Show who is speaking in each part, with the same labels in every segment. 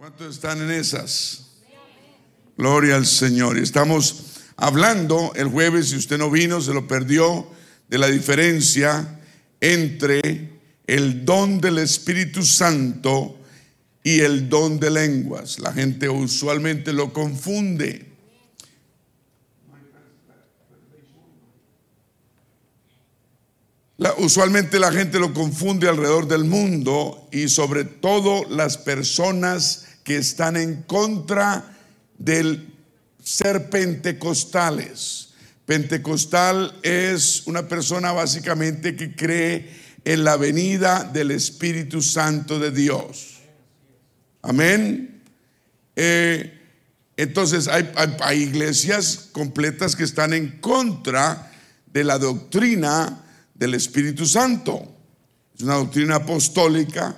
Speaker 1: ¿Cuántos están en esas? Gloria al Señor. Y estamos hablando el jueves, si usted no vino, se lo perdió, de la diferencia entre el don del Espíritu Santo y el don de lenguas. La gente usualmente lo confunde. usualmente la gente lo confunde alrededor del mundo y sobre todo las personas que están en contra del ser pentecostales. Pentecostal es una persona básicamente que cree en la venida del Espíritu Santo de Dios. Amén. Eh, entonces hay, hay iglesias completas que están en contra de la doctrina del Espíritu Santo. Es una doctrina apostólica,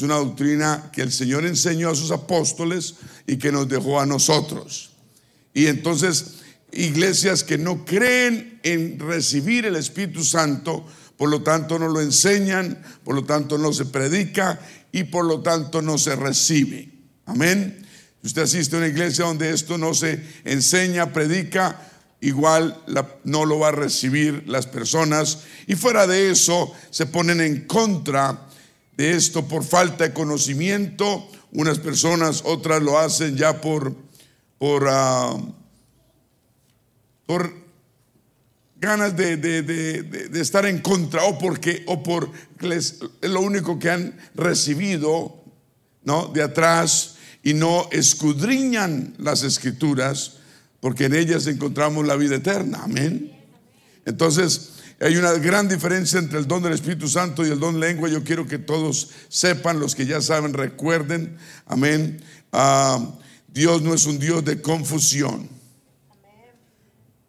Speaker 1: es una doctrina que el Señor enseñó a sus apóstoles y que nos dejó a nosotros. Y entonces, iglesias que no creen en recibir el Espíritu Santo, por lo tanto no lo enseñan, por lo tanto no se predica y por lo tanto no se recibe. Amén. Si usted asiste a una iglesia donde esto no se enseña, predica, igual no lo va a recibir las personas. Y fuera de eso, se ponen en contra de esto por falta de conocimiento. Unas personas, otras lo hacen ya por, por, ah, por ganas de, de, estar en contra o porque o por es lo único que han recibido ¿no? de atrás y no escudriñan las escrituras porque en ellas encontramos la vida eterna. Amén. Entonces, hay una gran diferencia entre el don del Espíritu Santo y el don lengua. Yo quiero que todos sepan, los que ya saben, recuerden. Amén. Ah, Dios no es un Dios de confusión.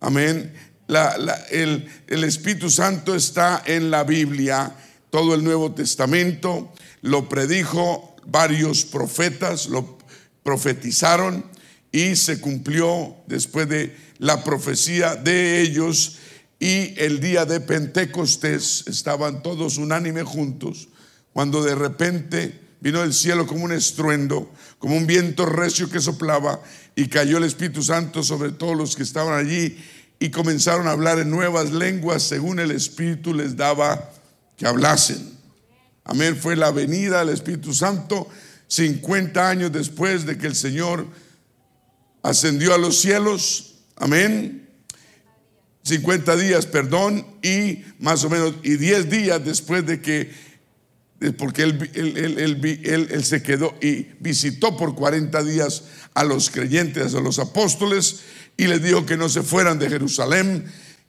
Speaker 1: Amén. el Espíritu Santo está en la Biblia, todo el Nuevo Testamento. Lo predijo varios profetas, lo profetizaron y se cumplió después de la profecía de ellos y el día de Pentecostés estaban todos unánime juntos cuando de repente vino del cielo como un estruendo, como un viento recio que soplaba y cayó el Espíritu Santo sobre todos los que estaban allí y comenzaron a hablar en nuevas lenguas según el Espíritu les daba que hablasen. Amén, fue la venida del Espíritu Santo 50 años después de que el Señor ascendió a los cielos, amén. 50 días, perdón, y más o menos, y 10 días después de que, porque él, él, se quedó y visitó por 40 días a los creyentes, a los apóstoles, y les dijo que no se fueran de Jerusalén,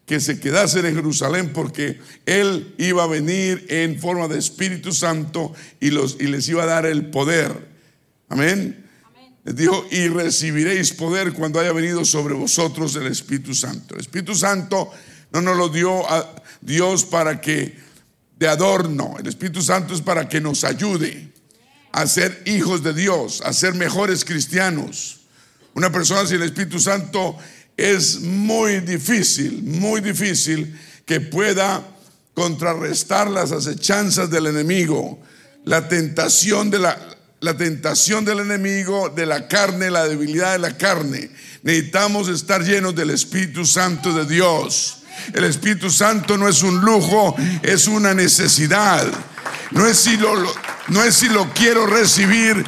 Speaker 1: que se quedasen en Jerusalén porque él iba a venir en forma de Espíritu Santo y, los, y les iba a dar el poder. Amén. Les dijo, y recibiréis poder cuando haya venido sobre vosotros el Espíritu Santo. El Espíritu Santo no nos lo dio a Dios para que de adorno. El Espíritu Santo es para que nos ayude a ser hijos de Dios, a ser mejores cristianos. Una persona sin el Espíritu Santo es muy difícil, muy difícil que pueda contrarrestar las acechanzas del enemigo, la tentación de la, la tentación del enemigo, de la carne, la debilidad de la carne. Necesitamos estar llenos del Espíritu Santo de Dios. El Espíritu Santo no es un lujo, es una necesidad. No es si lo, no es si lo quiero recibir,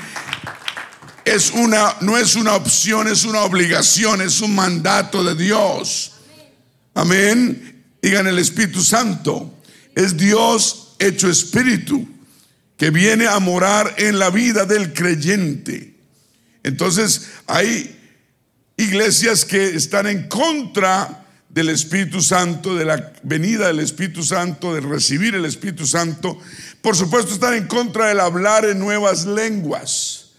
Speaker 1: es una, no es una opción, es una obligación, es un mandato de Dios. Amén. Digan el Espíritu Santo. Es Dios hecho espíritu que viene a morar en la vida del creyente. Entonces hay iglesias que están en contra del Espíritu Santo, de la venida del Espíritu Santo, de recibir el Espíritu Santo. Por supuesto están en contra del hablar en nuevas lenguas.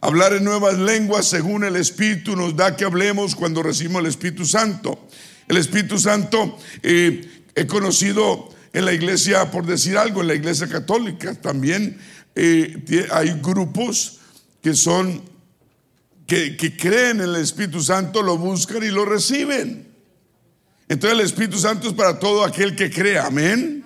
Speaker 1: Hablar en nuevas lenguas según el Espíritu nos da que hablemos cuando recibimos el Espíritu Santo. El Espíritu Santo, eh, he conocido en la iglesia, por decir algo, en la iglesia católica también eh, hay grupos que son, que, que creen en el Espíritu Santo, lo buscan y lo reciben. Entonces el Espíritu Santo es para todo aquel que cree, amén.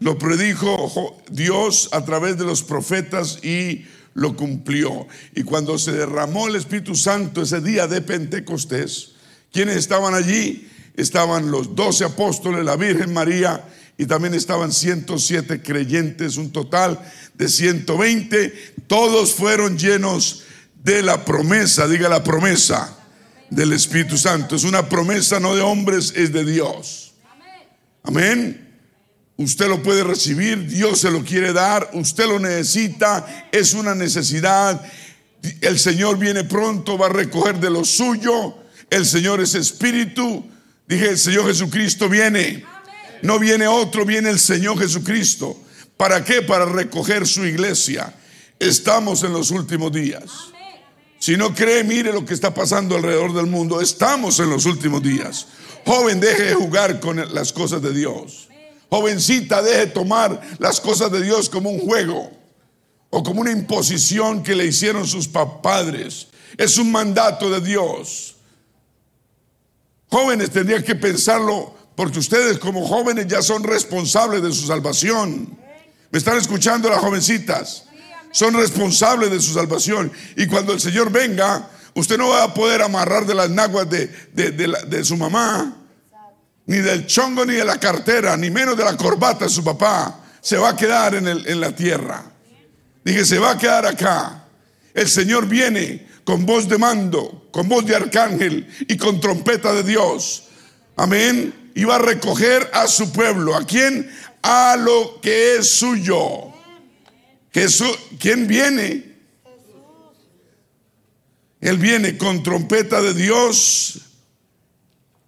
Speaker 1: Lo predijo Dios a través de los profetas y lo cumplió. Y cuando se derramó el Espíritu Santo ese día de Pentecostés, ¿quiénes estaban allí? Estaban los doce apóstoles, la Virgen María, y también estaban 107 creyentes, un total de 120. Todos fueron llenos de la promesa, diga la promesa del Espíritu Santo. Es una promesa no de hombres, es de Dios. Amén. Usted lo puede recibir, Dios se lo quiere dar, usted lo necesita, es una necesidad. El Señor viene pronto, va a recoger de lo suyo. El Señor es espíritu. Dije, el Señor Jesucristo viene. No viene otro, viene el Señor Jesucristo. ¿Para qué? Para recoger su iglesia. Estamos en los últimos días. Si no cree, mire lo que está pasando alrededor del mundo. Estamos en los últimos días. Joven, deje de jugar con las cosas de Dios. Jovencita, deje de tomar las cosas de Dios como un juego o como una imposición que le hicieron sus padres. Es un mandato de Dios. Jóvenes tendrían que pensarlo porque ustedes como jóvenes ya son responsables de su salvación. ¿Me están escuchando las jovencitas? Son responsables de su salvación. Y cuando el Señor venga, usted no va a poder amarrar de las naguas de, de su mamá ni del chongo, ni de la cartera, ni menos de la corbata de su papá. Se va a quedar en, el, en la tierra. Dije, se va a quedar acá. El Señor viene con voz de mando, con voz de arcángel y con trompeta de Dios. Amén. Va a recoger a su pueblo. ¿A quién? A lo que es suyo. Jesús, ¿quién viene? Él viene con trompeta de Dios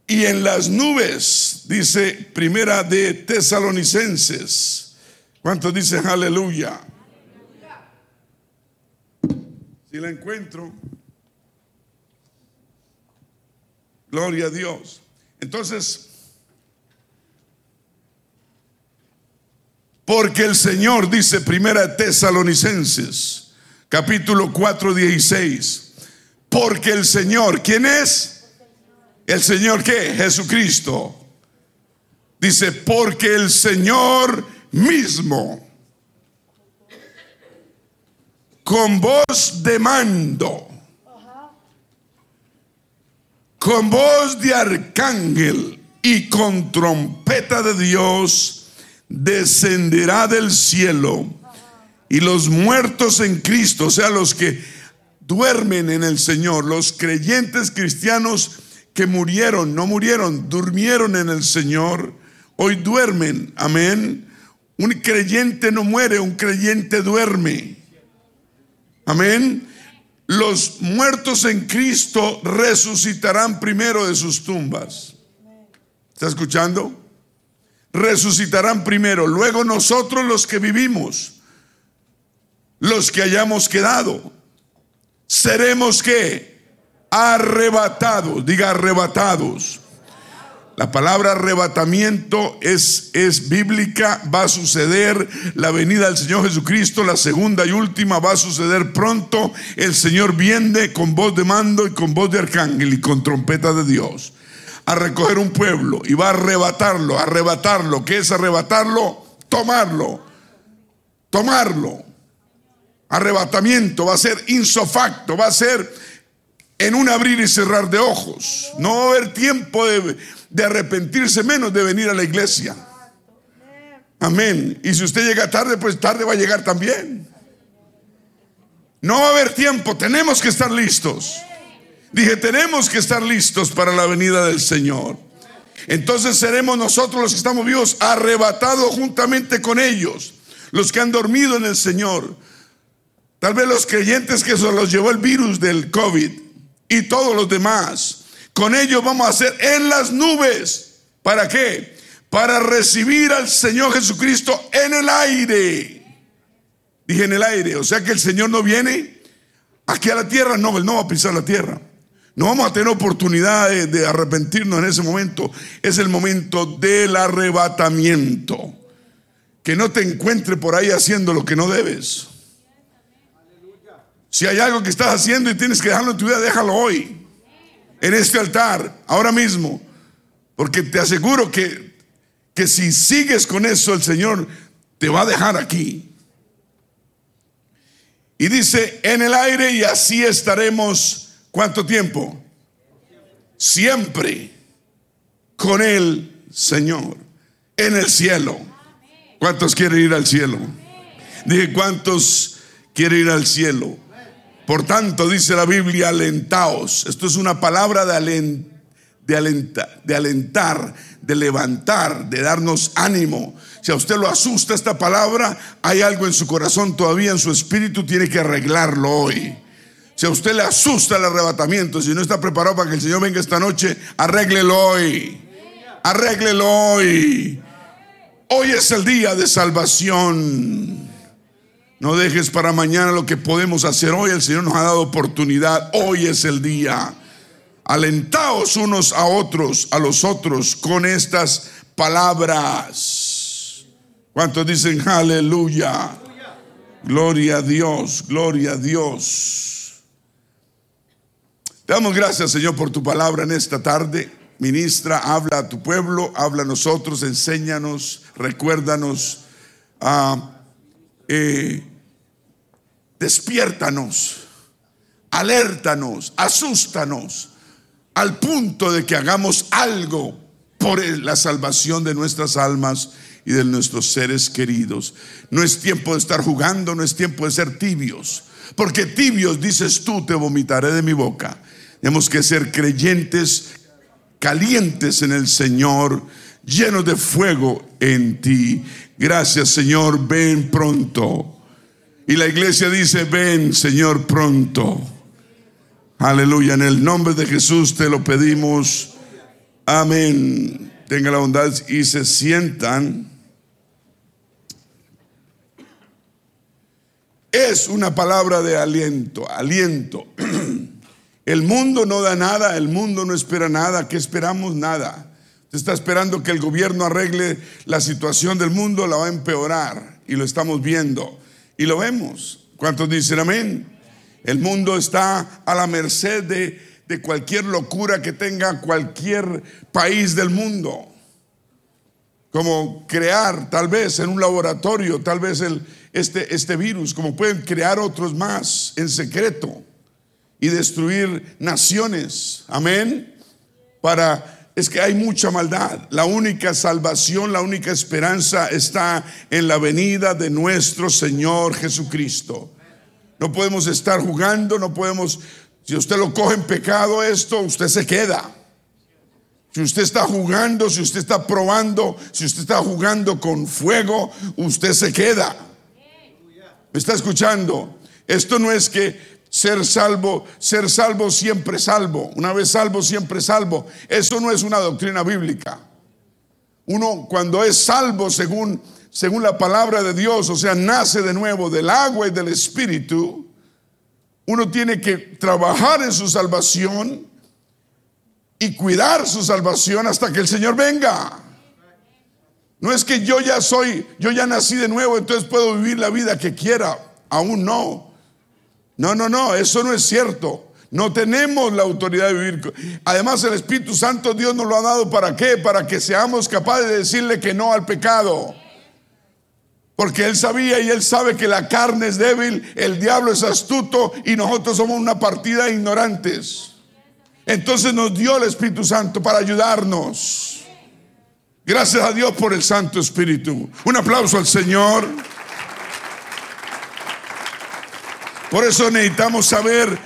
Speaker 1: y en las nubes, dice primera de Tesalonicenses. ¿Cuántos dicen aleluya? Si la encuentro, gloria a Dios. Entonces, porque el Señor dice primera Tesalonicenses, capítulo 4, 16, porque el Señor, ¿quién es? ¿El Señor qué? Jesucristo. Dice, porque el Señor mismo, con voz de mando, con voz de arcángel y con trompeta de Dios, descenderá del cielo y los muertos en Cristo, o sea, los que duermen en el Señor, los creyentes cristianos, que murieron, no murieron, durmieron en el Señor, hoy duermen. Amén. Un creyente no muere, un creyente duerme. Amén. Los muertos en Cristo resucitarán primero de sus tumbas. ¿Está escuchando? Resucitarán primero, luego nosotros los que vivimos, los que hayamos quedado, seremos que arrebatados, diga arrebatados. La palabra arrebatamiento es, es bíblica, va a suceder la venida del Señor Jesucristo, la segunda y última va a suceder pronto. El Señor viene con voz de mando y con voz de arcángel y con trompeta de Dios a recoger un pueblo y va a arrebatarlo, arrebatarlo. ¿Qué es arrebatarlo? Tomarlo, tomarlo. Arrebatamiento va a ser insofacto, va a ser en un abrir y cerrar de ojos. No va a haber tiempo de, arrepentirse menos de venir a la iglesia. Amén. Y si usted llega tarde, pues tarde va a llegar también. No va a haber tiempo, tenemos que estar listos. Dije, tenemos que estar listos para la venida del Señor. Entonces seremos nosotros los que estamos vivos arrebatados juntamente con ellos, los que han dormido en el Señor. Tal vez los creyentes que se los llevó el virus del COVID y todos los demás. Con ellos vamos a hacer en las nubes. ¿Para qué? Para recibir al Señor Jesucristo en el aire. Dije en el aire, o sea que el Señor no viene aquí a la tierra, no, Él no va a pisar la tierra. No vamos a tener oportunidad de, de arrepentirnos en ese momento. Es el momento del arrebatamiento. Que no te encuentre por ahí haciendo lo que no debes. Si hay algo que estás haciendo y tienes que dejarlo en tu vida, déjalo hoy. En este altar, ahora mismo. Porque te aseguro que, que si sigues con eso, el Señor te va a dejar aquí. Y dice, en el aire y así estaremos, ¿cuánto tiempo? Siempre con el Señor, en el cielo. ¿Cuántos quieren ir al cielo? Dije, ¿cuántos quieren ir al cielo? Por tanto, dice la Biblia, alentaos. Esto es una palabra de, de, de alentar, de levantar, de darnos ánimo. Si a usted lo asusta esta palabra, hay algo en su corazón todavía, en su espíritu, tiene que arreglarlo hoy. Si a usted le asusta el arrebatamiento, si no está preparado para que el Señor venga esta noche, arréglelo hoy. Arréglelo hoy. Hoy es el día de salvación. No dejes para mañana lo que podemos hacer hoy. El Señor nos ha dado oportunidad. Hoy es el día. Alentaos unos a otros, a los otros, con estas palabras. ¿Cuántos dicen aleluya? Gloria a Dios, gloria a Dios. Te damos gracias, Señor, por tu palabra en esta tarde. Ministra, habla a tu pueblo, habla a nosotros, enséñanos, recuérdanos, ah, eh, despiértanos, alértanos, asústanos, al punto de que hagamos algo por la salvación de nuestras almas y de nuestros seres queridos. No es tiempo de estar jugando, no es tiempo de ser tibios, porque tibios, dices tú, te vomitaré de mi boca. Tenemos que ser creyentes, calientes en el Señor, llenos de fuego en ti. Gracias Señor, ven pronto. Y la iglesia dice, ven Señor pronto. Aleluya, en el nombre de Jesús te lo pedimos. Amén. Tenga la bondad y se sientan. es una palabra de aliento, aliento. El mundo no da nada, el mundo no espera nada, ¿qué esperamos? Nada. Se está esperando que el gobierno arregle la situación del mundo, la va a empeorar y lo estamos viendo y lo vemos. ¿Cuántos dicen amén? El mundo está a la merced de, de cualquier locura que tenga cualquier país del mundo. Como crear tal vez en un laboratorio, tal vez el, este, este virus, como pueden crear otros más en secreto y destruir naciones. Amén. Para, es que hay mucha maldad. La única salvación, la única esperanza está en la venida de nuestro Señor Jesucristo. No podemos estar jugando, no podemos, si usted lo coge en pecado esto, usted se queda. Si usted está jugando, si usted está probando, si usted está jugando con fuego, usted se queda. ¿Me está escuchando? Esto no es que ser salvo, ser salvo siempre salvo, una vez salvo siempre salvo. Eso no es una doctrina bíblica. Uno cuando es salvo según según la palabra de Dios, o sea, nace de nuevo del agua y del espíritu, uno tiene que trabajar en su salvación y cuidar su salvación hasta que el Señor venga. No es que yo ya soy, yo ya nací de nuevo, entonces puedo vivir la vida que quiera. Aún no. No, no, no, eso no es cierto. No tenemos la autoridad de vivir. Además, el Espíritu Santo Dios nos lo ha dado para qué? Para que seamos capaces de decirle que no al pecado. Porque Él sabía y Él sabe que la carne es débil, el diablo es astuto y nosotros somos una partida de ignorantes. Entonces nos dio el Espíritu Santo para ayudarnos. Gracias a Dios por el Santo Espíritu. Un aplauso al Señor. Por eso necesitamos saber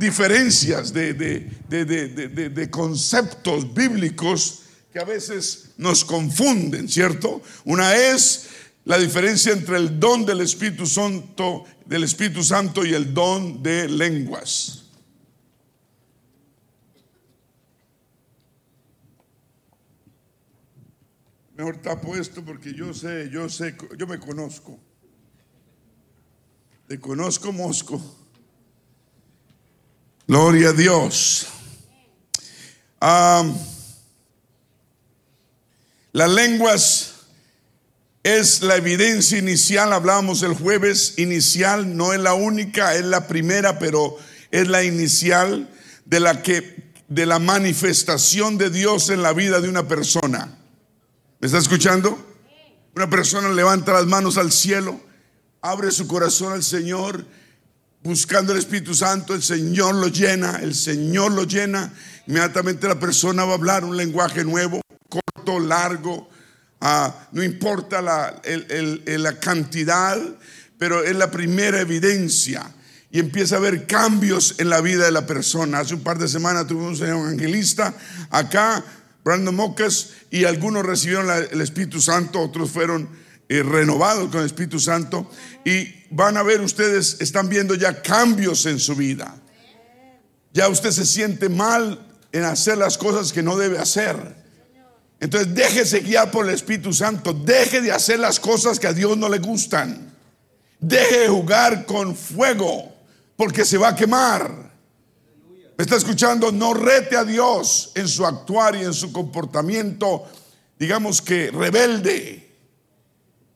Speaker 1: diferencias de, de, conceptos bíblicos que a veces nos confunden, ¿cierto? Una es la diferencia entre el don del Espíritu Santo, del Espíritu Santo y el don de lenguas. Mejor tapo esto porque yo sé, yo sé, yo me conozco. Te conozco, Mosco. Gloria a Dios. las lenguas es la evidencia inicial, hablábamos el jueves, inicial, no es la única, es la primera, pero es la inicial de la que de la manifestación de Dios en la vida de una persona. ¿Me está escuchando? Una persona levanta las manos al cielo, abre su corazón al Señor buscando el Espíritu Santo, el Señor lo llena, el Señor lo llena. Inmediatamente la persona va a hablar un lenguaje nuevo, corto, largo, ah, no importa la, cantidad, pero es la primera evidencia y empieza a haber cambios en la vida de la persona. Hace un par de semanas tuvimos un evangelista acá, Brandon Mocas, y algunos recibieron el Espíritu Santo, otros fueron eh, renovados con el Espíritu Santo y van a ver ustedes, están viendo ya cambios en su vida. Ya usted se siente mal en hacer las cosas que no debe hacer. Entonces déjese guiar por el Espíritu Santo, deje de hacer las cosas que a Dios no le gustan. Deje de jugar con fuego porque se va a quemar. ¿Me está escuchando? No rete a Dios en su actuar y en su comportamiento, digamos que rebelde.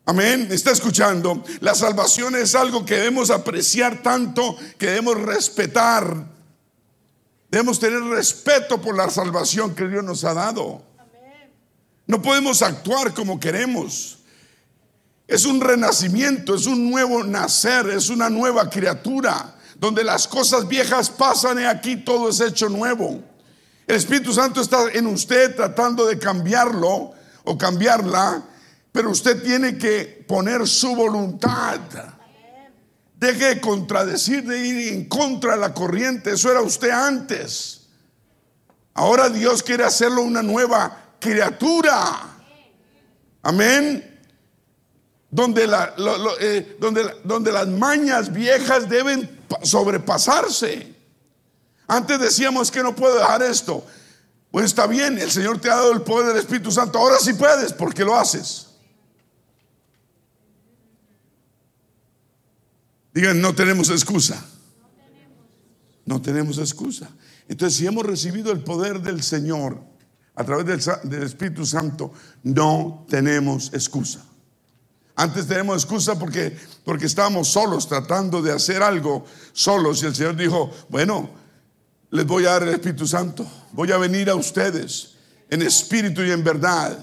Speaker 1: Amén. ¿Me está escuchando? La salvación es algo que debemos apreciar tanto, que debemos respetar. Debemos tener respeto por la salvación que Dios nos ha dado. No podemos actuar como queremos. Es un renacimiento, es un nuevo nacer, es una nueva criatura, donde las cosas viejas pasan y aquí todo es hecho nuevo. El Espíritu Santo está en usted tratando de cambiarlo o cambiarla, pero usted tiene que poner su voluntad. Deje de contradecir, de ir en contra de la corriente. Eso era usted antes. Ahora Dios quiere hacerlo una nueva criatura. Amén donde, eh, las mañas viejas deben sobrepasarse. Antes decíamos que no puedo dejar esto. Pues está bien, el Señor te ha dado el poder del Espíritu Santo. Ahora sí puedes, porque lo haces. Digan, no tenemos excusa. No tenemos excusa. Entonces, si hemos recibido el poder del Señor a través del, Espíritu Santo, no tenemos excusa. Antes tenemos excusa porque, porque estábamos solos tratando de hacer algo solos y el Señor dijo, bueno, les voy a dar el Espíritu Santo, voy a venir a ustedes en espíritu y en verdad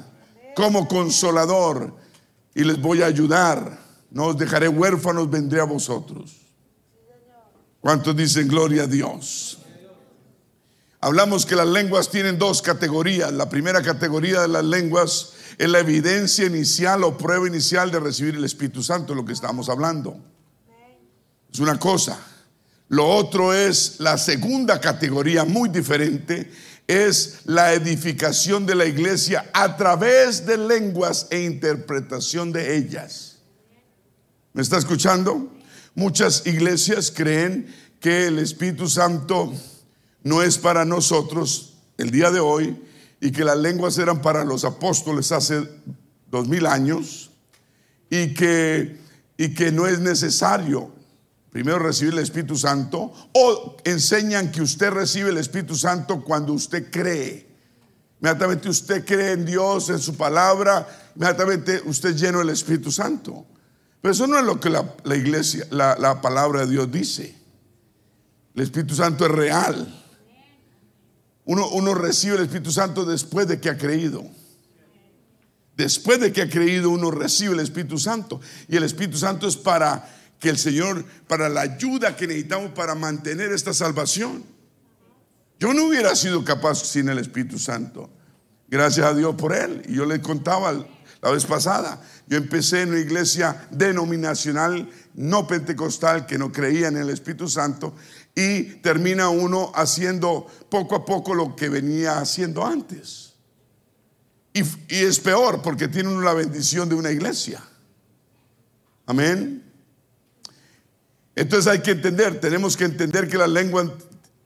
Speaker 1: como consolador y les voy a ayudar. No os dejaré huérfanos, vendré a vosotros. ¿Cuántos dicen gloria a Dios? Hablamos que las lenguas tienen dos categorías. La primera categoría de las lenguas es la evidencia inicial o prueba inicial de recibir el Espíritu Santo, lo que estamos hablando. Es una cosa. Lo otro es la segunda categoría, muy diferente, es la edificación de la iglesia a través de lenguas e interpretación de ellas. ¿Me está escuchando? Muchas iglesias creen que el Espíritu Santo no es para nosotros el día de hoy, y que las lenguas eran para los apóstoles hace dos mil años y que, y que no es necesario primero recibir el Espíritu Santo o enseñan que usted recibe el Espíritu Santo cuando usted cree. Inmediatamente usted cree en Dios, en su palabra, inmediatamente usted lleno del Espíritu Santo. Pero eso no es lo que la, iglesia, la, la palabra de Dios dice. El Espíritu Santo es real. Uno, recibe el Espíritu Santo después de que ha creído. Después de que ha creído, uno recibe el Espíritu Santo. Y el Espíritu Santo es para que el Señor, para la ayuda que necesitamos para mantener esta salvación. Yo no hubiera sido capaz sin el Espíritu Santo. Gracias a Dios por él. Y yo le contaba la vez pasada. Yo empecé en una iglesia denominacional, no pentecostal, que no creía en el Espíritu Santo y termina uno haciendo poco a poco lo que venía haciendo antes. Y, es peor porque tiene uno la bendición de una iglesia. Amén. Entonces hay que entender, tenemos que entender que las lenguas,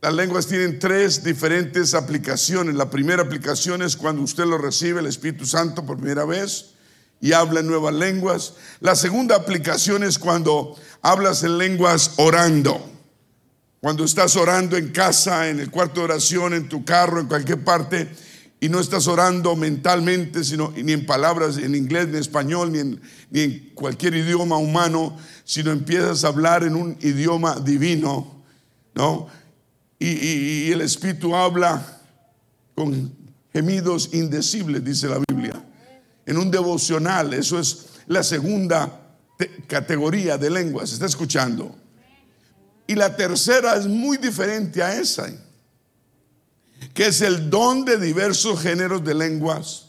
Speaker 1: las lenguas tienen tres diferentes aplicaciones. La primera aplicación es cuando usted lo recibe, el Espíritu Santo, por primera vez y habla en nuevas lenguas. La segunda aplicación es cuando hablas en lenguas orando. Cuando estás orando en casa, en el cuarto de oración, en tu carro, en cualquier parte, y no estás orando mentalmente, sino ni en palabras en inglés, ni en español, ni en, ni en cualquier idioma humano, sino empiezas a hablar en un idioma divino, ¿no? Y, el Espíritu habla con gemidos indecibles, dice la Biblia. En un devocional, eso es la segunda categoría de lenguas. ¿Está escuchando? Y la tercera es muy diferente a esa, que es el don de diversos géneros de lenguas,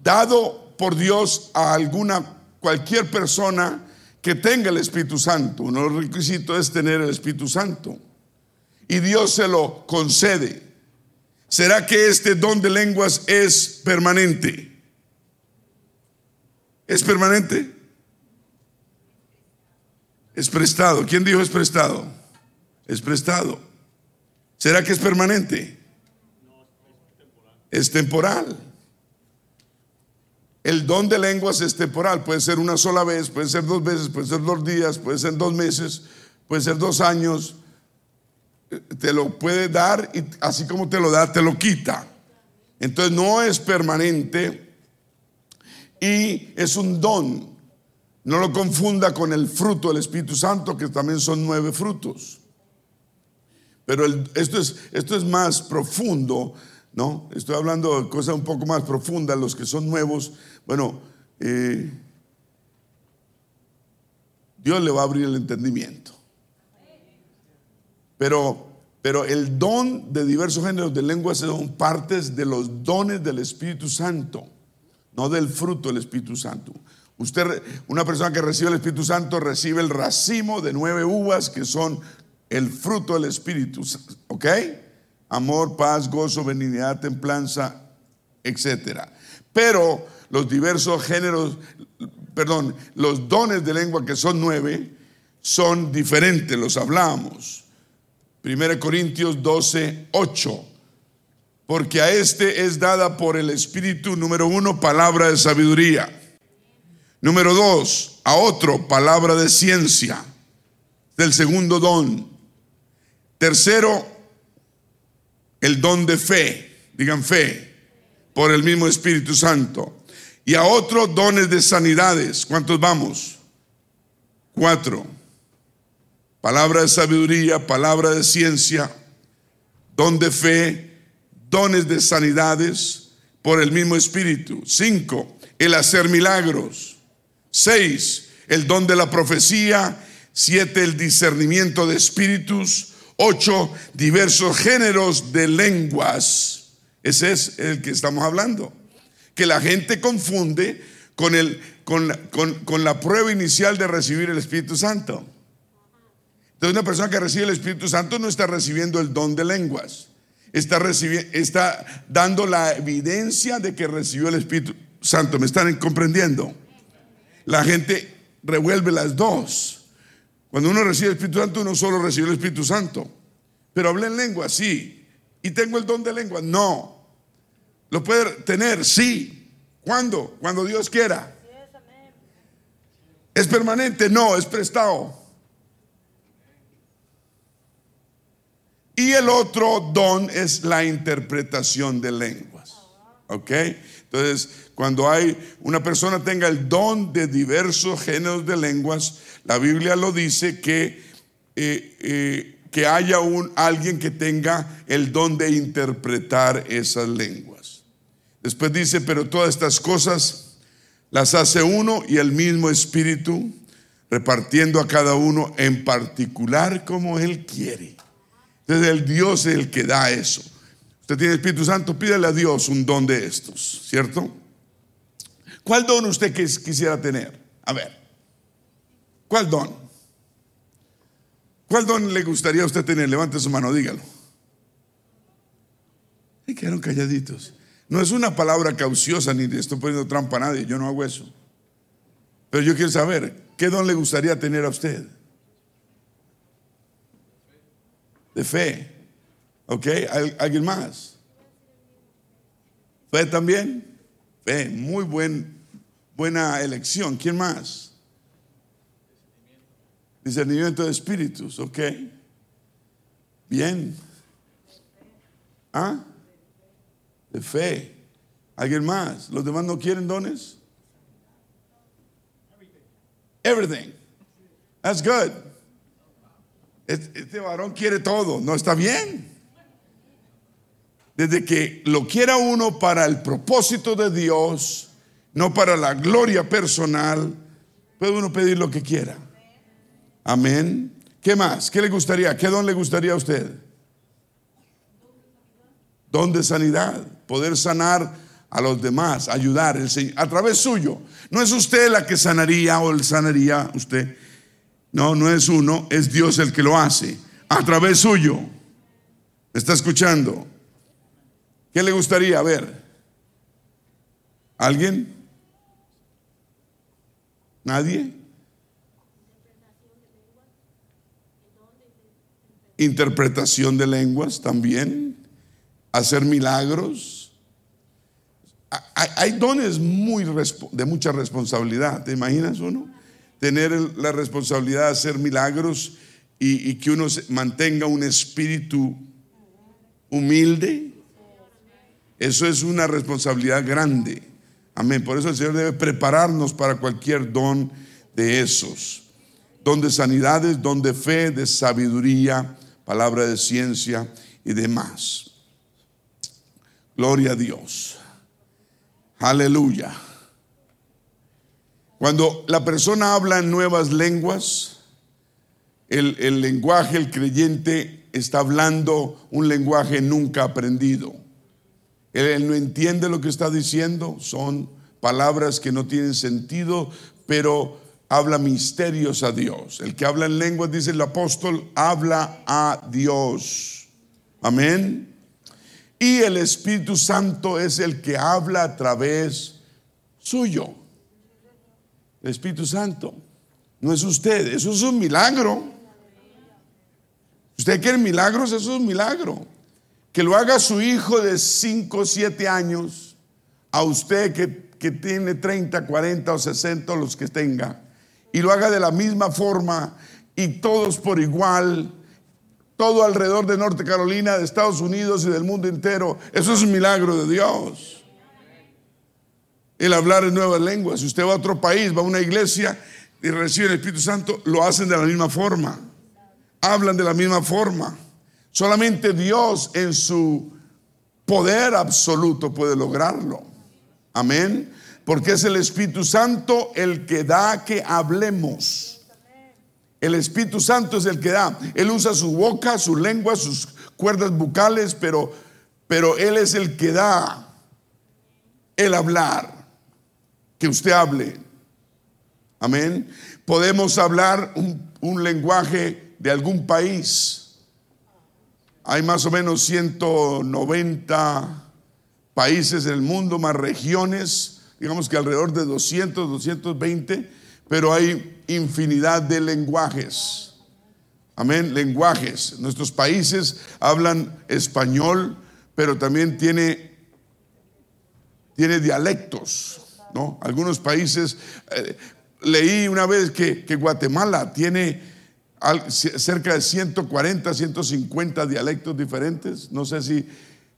Speaker 1: dado por Dios a alguna, cualquier persona que tenga el Espíritu Santo. Uno de los requisitos es tener el Espíritu Santo. Y Dios se lo concede. ¿Será que este don de lenguas es permanente? ¿Es permanente? Es prestado. ¿Quién dijo es prestado? Es prestado. ¿Será que es permanente? Es temporal. El don de lenguas es temporal. Puede ser una sola vez, puede ser dos veces, puede ser dos días, puede ser dos meses, puede ser dos años. Te lo puede dar y así como te lo da, te lo quita. Entonces no es permanente y es un don. No lo confunda con el fruto del Espíritu Santo, que también son nueve frutos. Pero esto, es, esto es más profundo, ¿no? Estoy hablando de cosas un poco más profundas, los que son nuevos. Bueno, eh, Dios le va a abrir el entendimiento. Pero, pero el don de diversos géneros de lenguas son partes de los dones del Espíritu Santo, no del fruto del Espíritu Santo. Usted, una persona que recibe el Espíritu Santo, recibe el racimo de nueve uvas que son el fruto del Espíritu, ¿ok? Amor, paz, gozo, benignidad, templanza, etc. Pero los diversos géneros, perdón, los dones de lengua que son nueve, son diferentes, los hablamos. 1 Corintios 12, 8. Porque a este es dada por el Espíritu, número uno, palabra de sabiduría Número dos, a otro, palabra de ciencia, del segundo don. Tercero, el don de fe, digan fe, por el mismo Espíritu Santo. Y a otro, dones de sanidades. ¿Cuántos vamos? Cuatro. Palabra de sabiduría, palabra de ciencia, don de fe, dones de sanidades por el mismo Espíritu. Cinco, el hacer milagros. Seis, el don de la profecía. Siete, el discernimiento de espíritus. Ocho, diversos géneros de lenguas. Ese es el que estamos hablando. Que la gente confunde con, el, con, con la prueba inicial de recibir el Espíritu Santo. Entonces una persona que recibe el Espíritu Santo no está recibiendo el don de lenguas. Está, está dando la evidencia de que recibió el Espíritu Santo. ¿Me están comprendiendo? la gente revuelve las dos. Cuando uno recibe el Espíritu Santo, uno solo recibe el Espíritu Santo. Pero hablé en lengua, sí. ¿Y tengo el don de lengua? No. ¿Lo puede tener? Sí. ¿Cuándo? Cuando Dios quiera. ¿Es permanente? No, es prestado. Y el otro don es la interpretación de lenguas. ¿Ok? Entonces, cuando hay una persona tenga el don de diversos géneros de lenguas, la Biblia lo dice que, eh, eh, que haya un, alguien que tenga el don de interpretar esas lenguas. Después dice, pero todas estas cosas las hace uno y el mismo Espíritu, repartiendo a cada uno en particular como Él quiere. Entonces el Dios es el que da eso. Usted tiene Espíritu Santo, pídele a Dios un don de estos, ¿cierto? ¿Cuál don usted quisiera tener? A ver, ¿cuál don? ¿Cuál don le gustaría a usted tener? Levante su mano, dígalo. Y quedaron calladitos. No es una palabra cauciosa ni le estoy poniendo trampa a nadie, yo no hago eso. Pero yo quiero saber, ¿qué don le gustaría tener a usted? De fe. ¿Ok? ¿Alguien más? ¿Fe también? Fe, muy buen, buena elección. ¿Quién más? Discernimiento de espíritus, ok. Bien. ¿Ah? De fe. ¿Alguien más? ¿Los demás no quieren dones? Everything. That's good. Este varón quiere todo. No está bien. Desde que lo quiera uno para el propósito de Dios, no para la gloria personal, puede uno pedir lo que quiera. Amén. ¿Qué más? ¿Qué le gustaría? ¿Qué don le gustaría a usted? Don de sanidad, poder sanar a los demás, ayudar el Señor, a través suyo. No es usted la que sanaría o el sanaría usted. No, no es uno, es Dios el que lo hace, a través suyo. está escuchando? ¿Qué le gustaría ver? ¿Alguien? ¿Nadie? Interpretación de lenguas también. Hacer milagros. Hay, dones muy de mucha responsabilidad. ¿Te imaginas uno? Tener la responsabilidad de hacer milagros y, que uno mantenga un espíritu humilde. Eso es una responsabilidad grande. Amén. Por eso el Señor debe prepararnos para cualquier don de esos. Don de sanidades, don de fe, de sabiduría, palabra de ciencia y demás. Gloria a Dios. Aleluya. Cuando la persona habla en nuevas lenguas, el, lenguaje, el creyente está hablando un lenguaje nunca aprendido. Él, no entiende lo que está diciendo, son palabras que no tienen sentido, pero habla misterios a Dios. El que habla en lenguas, dice el apóstol, habla a Dios. Amén. Y el Espíritu Santo es el que habla a través suyo. Espíritu Santo. No es usted, eso es un milagro. ¿Usted quiere milagros? Eso es un milagro que lo haga su hijo de 5 o 7 años, a usted que, que, tiene 30, 40 o 60, los que tenga, y lo haga de la misma forma y todos por igual, todo alrededor de Norte Carolina, de Estados Unidos y del mundo entero. Eso es un milagro de Dios. El hablar en nuevas lenguas. Si usted va a otro país, va a una iglesia y recibe el Espíritu Santo, lo hacen de la misma forma. Hablan de la misma forma. Solamente Dios en su poder absoluto puede lograrlo. Amén. Porque es el Espíritu Santo el que da que hablemos. El Espíritu Santo es el que da. Él usa su boca, su lengua, sus cuerdas bucales, pero, pero Él es el que da el hablar. Que usted hable. Amén. Podemos hablar un, lenguaje de algún país hay más o menos 190 países en el mundo, más regiones, digamos que alrededor de 200, 220, pero hay infinidad de lenguajes. Amén, lenguajes. Nuestros países hablan español, pero también tiene, tiene dialectos, ¿no? Algunos países, eh, leí una vez que, Guatemala tiene cerca de 140, 150 dialectos diferentes. No sé si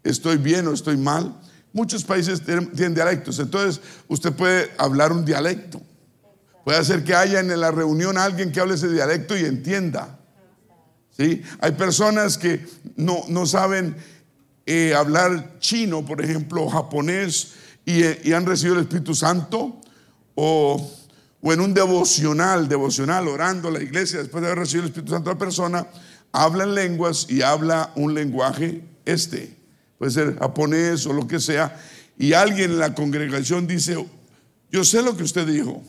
Speaker 1: estoy bien o estoy mal. Muchos países tienen, dialectos. Entonces, usted puede hablar un dialecto. Puede hacer que haya en la reunión alguien que hable ese dialecto y entienda. ¿Sí? Hay personas que no, saben eh, hablar chino, por ejemplo, japonés, y, han recibido el Espíritu Santo, o en un devocional, devocional, orando a la iglesia después de haber recibido el Espíritu Santo, la persona habla en lenguas y habla un lenguaje este, puede ser japonés o lo que sea, y alguien en la congregación dice, yo sé lo que usted dijo,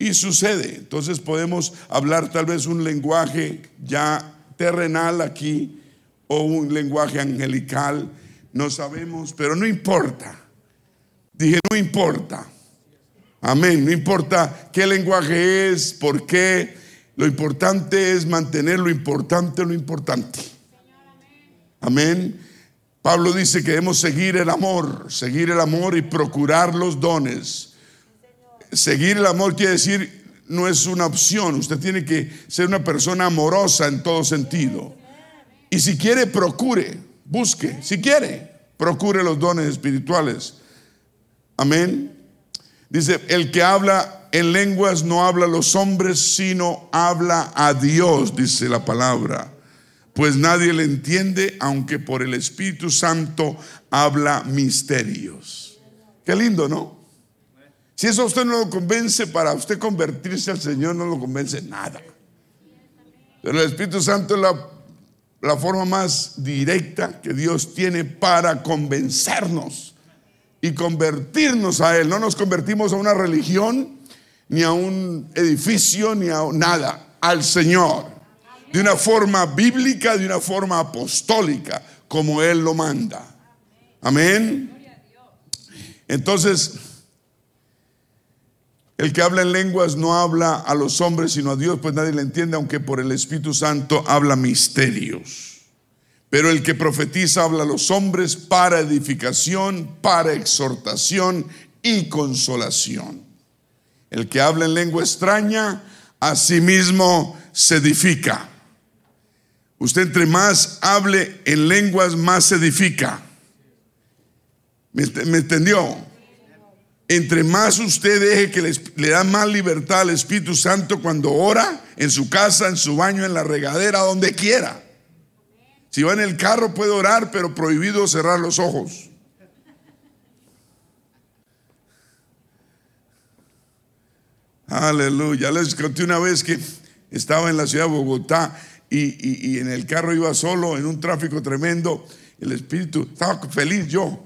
Speaker 1: y sucede, entonces podemos hablar tal vez un lenguaje ya terrenal aquí o un lenguaje angelical, no sabemos, pero no importa. Dije, no importa. Amén. No importa qué lenguaje es, por qué. Lo importante es mantener lo importante, lo importante. Amén. Pablo dice que debemos seguir el amor, seguir el amor y procurar los dones. Seguir el amor quiere decir, no es una opción, usted tiene que ser una persona amorosa en todo sentido. Y si quiere, procure, busque, si quiere, procure los dones espirituales. Amén. Dice, el que habla en lenguas no habla a los hombres, sino habla a Dios, dice la palabra. Pues nadie le entiende, aunque por el Espíritu Santo habla misterios. Qué lindo, ¿no? Si eso a usted no lo convence, para usted convertirse al Señor no lo convence nada. Pero el Espíritu Santo es la, la forma más directa que Dios tiene para convencernos y convertirnos a Él. No nos convertimos a una religión, ni a un edificio, ni a nada, al Señor. De una forma bíblica, de una forma apostólica, como Él lo manda. Amén. Entonces, el que habla en lenguas no habla a los hombres, sino a Dios, pues nadie le entiende, aunque por el Espíritu Santo habla misterios. Pero el que profetiza habla a los hombres para edificación, para exhortación y consolación. El que habla en lengua extraña, a sí mismo se edifica. Usted entre más hable en lenguas, más se edifica. ¿Me, entendió? Entre más usted deje que le da más libertad al Espíritu Santo cuando ora, en su casa, en su baño, en la regadera, donde quiera. Si va en el carro puede orar, pero prohibido cerrar los ojos. Aleluya. Les conté una vez que estaba en la ciudad de Bogotá y, y en el carro iba solo, en un tráfico tremendo. El Espíritu, estaba feliz yo.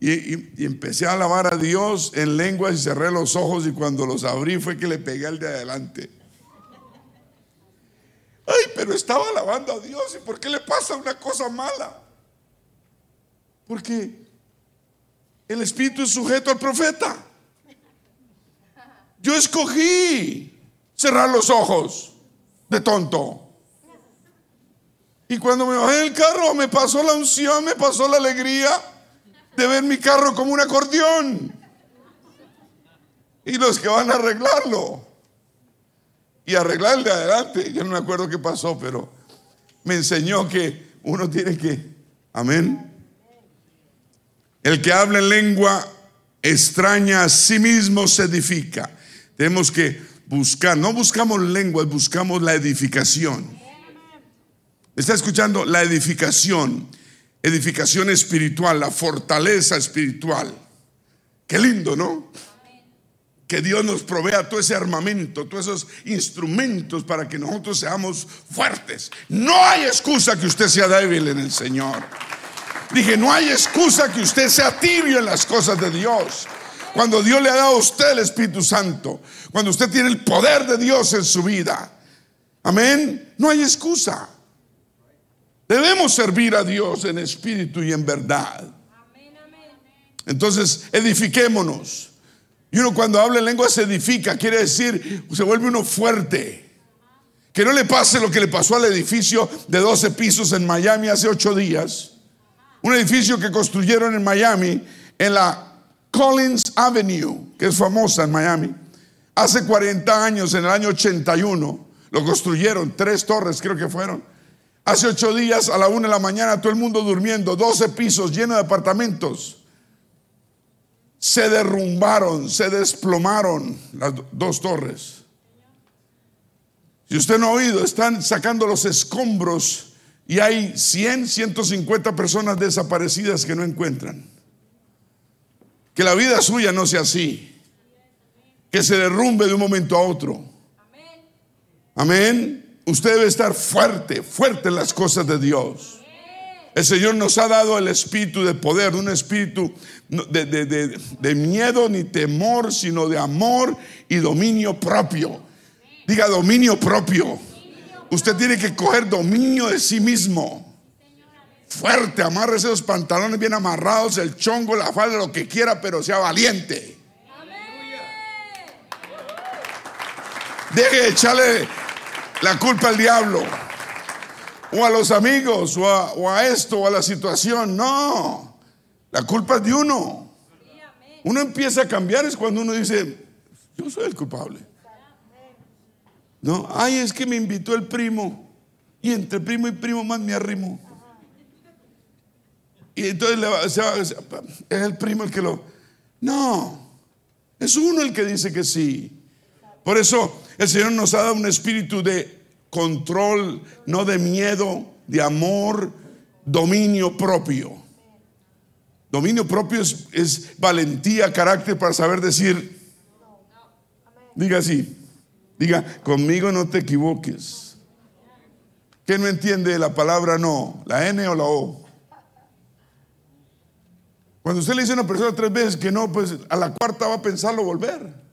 Speaker 1: Y, empecé a alabar a Dios en lenguas y cerré los ojos y cuando los abrí fue que le pegué al de adelante. Ay, pero estaba alabando a Dios y ¿por qué le pasa una cosa mala? Porque el Espíritu es sujeto al profeta. Yo escogí cerrar los ojos de tonto. Y cuando me bajé del carro me pasó la unción, me pasó la alegría de ver mi carro como un acordeón. Y los que van a arreglarlo. Y arreglar de adelante. Yo no me acuerdo qué pasó, pero me enseñó que uno tiene que, amén. El que habla en lengua extraña a sí mismo se edifica. Tenemos que buscar, no buscamos lenguas, buscamos la edificación. ¿Está escuchando? La edificación edificación espiritual, la fortaleza espiritual. Qué lindo, ¿no? Que Dios nos provea todo ese armamento, todos esos instrumentos para que nosotros seamos fuertes. No hay excusa que usted sea débil en el Señor. Dije, no hay excusa que usted sea tibio en las cosas de Dios. Cuando Dios le ha dado a usted el Espíritu Santo, cuando usted tiene el poder de Dios en su vida. Amén. No hay excusa. Debemos servir a Dios en espíritu y en verdad. Entonces, edifiquémonos. Y uno cuando habla en lengua se edifica, quiere decir, se vuelve uno fuerte. Que no le pase lo que le pasó al edificio de 12 pisos en Miami hace 8 días. Un edificio que construyeron en Miami, en la Collins Avenue, que es famosa en Miami. Hace 40 años, en el año 81, lo construyeron, tres torres creo que fueron Hace ocho días a la una de la mañana todo el mundo durmiendo, 12 pisos llenos de apartamentos. Se derrumbaron, se desplomaron las dos torres. Si usted no ha oído, están sacando los escombros y hay 100, 150 personas desaparecidas que no encuentran. Que la vida suya no sea así. Que se derrumbe de un momento a otro. Amén. Usted debe estar fuerte, fuerte en las cosas de Dios. El Señor nos ha dado el espíritu de poder, un espíritu de, miedo ni temor, sino de amor y dominio propio. Diga dominio propio. Usted tiene que coger dominio de sí mismo. Fuerte, amarre esos pantalones bien amarrados, el chongo, la falda, lo que quiera, pero sea valiente. Deje de echarle la culpa al diablo, o a los amigos, o a, esto, o a la situación. No, la culpa es de uno. Uno empieza a cambiar es cuando uno dice, yo soy el culpable. No, ay, es que me invitó el primo. Y entre primo y primo más me arrimo. Y entonces es el primo el que lo... No, es uno el que dice que sí. Por eso el Señor nos ha dado un espíritu de control, no de miedo, de amor, dominio propio. Dominio propio es, valentía, carácter para saber decir, diga así, diga, conmigo no te equivoques. ¿Qué no entiende la palabra no? ¿La N o la O? Cuando usted le dice a una persona tres veces que no, pues a la cuarta va a pensarlo volver.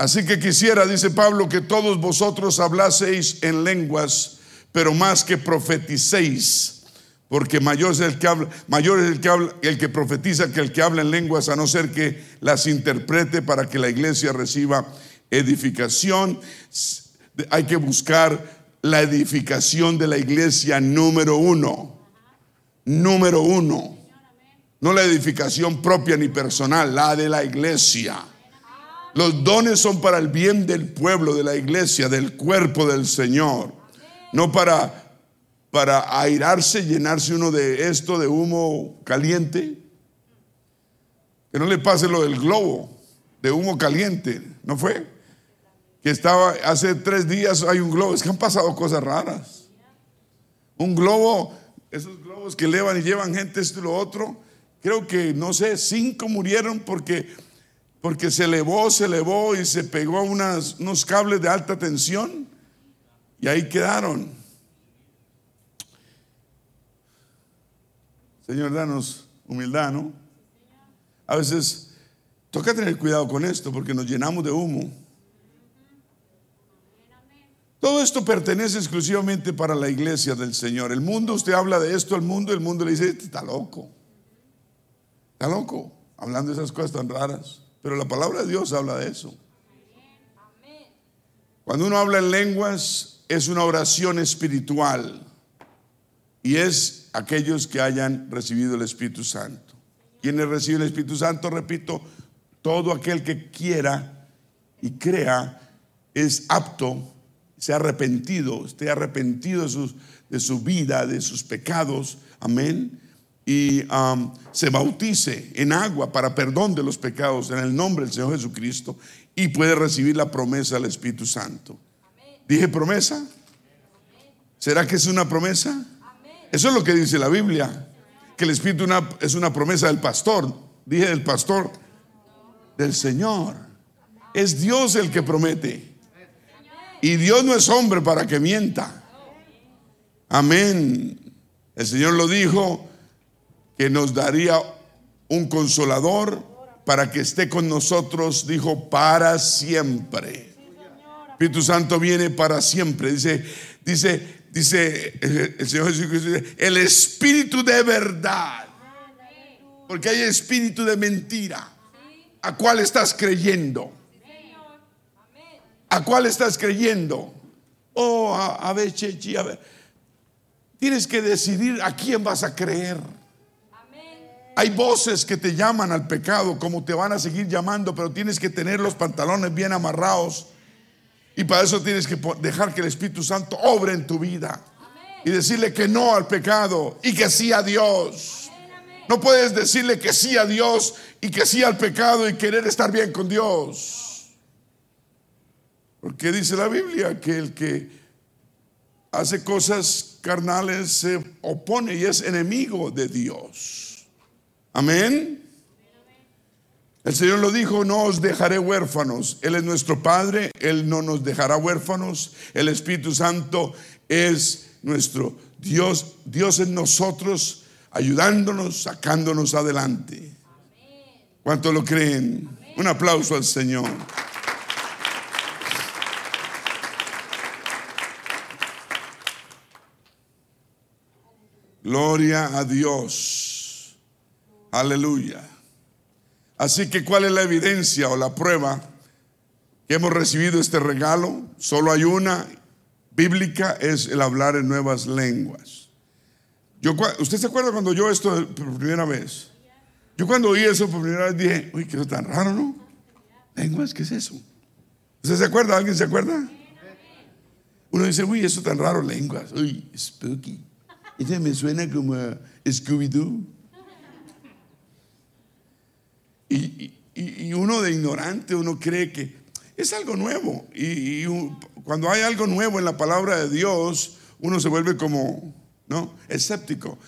Speaker 1: Así que quisiera, dice Pablo, que todos vosotros hablaseis en lenguas, pero más que profeticéis, porque mayor es el que habla, mayor es el que habla, el que profetiza que el que habla en lenguas, a no ser que las interprete para que la iglesia reciba edificación. Hay que buscar la edificación de la iglesia número uno. Número uno. No la edificación propia ni personal, la de la iglesia. Los dones son para el bien del pueblo, de la iglesia, del cuerpo del Señor. No para, para airarse, llenarse uno de esto, de humo caliente. Que no le pase lo del globo, de humo caliente. ¿No fue? Que estaba, hace tres días hay un globo. Es que han pasado cosas raras. Un globo, esos globos que elevan y llevan gente esto y lo otro. Creo que, no sé, cinco murieron porque porque se elevó, se elevó y se pegó unos cables de alta tensión y ahí quedaron. Señor, danos humildad, ¿no? A veces toca tener cuidado con esto porque nos llenamos de humo. Todo esto pertenece exclusivamente para la iglesia del Señor. El mundo, usted habla de esto al mundo, el mundo le dice, este está loco. Está loco, hablando de esas cosas tan raras. Pero la palabra de Dios habla de eso. Cuando uno habla en lenguas es una oración espiritual y es aquellos que hayan recibido el Espíritu Santo. Quienes reciben el Espíritu Santo, repito, todo aquel que quiera y crea es apto, se ha arrepentido, esté arrepentido de, de su vida, de sus pecados, amén y se bautice en agua para perdón de los pecados en el nombre del Señor Jesucristo y puede recibir la promesa del Espíritu Santo. ¿Dije promesa? ¿Será que es una promesa? Eso es lo que dice la Biblia, que el Espíritu es una promesa del pastor. Dije del pastor, del Señor. Es Dios el que promete. Y Dios no es hombre para que mienta. Amén. El Señor lo dijo que nos daría un consolador para que esté con nosotros, dijo, para siempre. Espíritu Santo viene para siempre. Dice, dice, dice el Señor Jesucristo, el Espíritu de verdad. Porque hay espíritu de mentira. ¿A cuál estás creyendo? ¿A cuál estás creyendo? Oh, a, a ver, chechi, a ver. Tienes que decidir a quién vas a creer. Hay voces que te llaman al pecado, como te van a seguir llamando, pero tienes que tener los pantalones bien amarrados. Y para eso tienes que dejar que el Espíritu Santo obre en tu vida. Y decirle que no al pecado y que sí a Dios. No puedes decirle que sí a Dios y que sí al pecado y querer estar bien con Dios. Porque dice la Biblia que el que hace cosas carnales se opone y es enemigo de Dios. Amén. El Señor lo dijo, no os dejaré huérfanos. Él es nuestro Padre, Él no nos dejará huérfanos. El Espíritu Santo es nuestro Dios, Dios en nosotros, ayudándonos, sacándonos adelante. ¿Cuánto lo creen? Un aplauso al Señor. Gloria a Dios. Aleluya. Así que, ¿cuál es la evidencia o la prueba que hemos recibido este regalo? Solo hay una bíblica, es el hablar en nuevas lenguas. Yo, ¿Usted se acuerda cuando yo esto por primera vez? Yo cuando oí eso por primera vez dije, uy, qué es tan raro, ¿no? Lenguas, ¿qué es eso? ¿Usted se acuerda? ¿Alguien se acuerda? Uno dice, uy, eso tan raro, lenguas. Uy, spooky. Ese me suena como Scooby-Doo. Y, uno de ignorante, uno cree que es algo nuevo. Y, cuando hay algo nuevo en la palabra de Dios, uno se vuelve como, ¿no? Escéptico.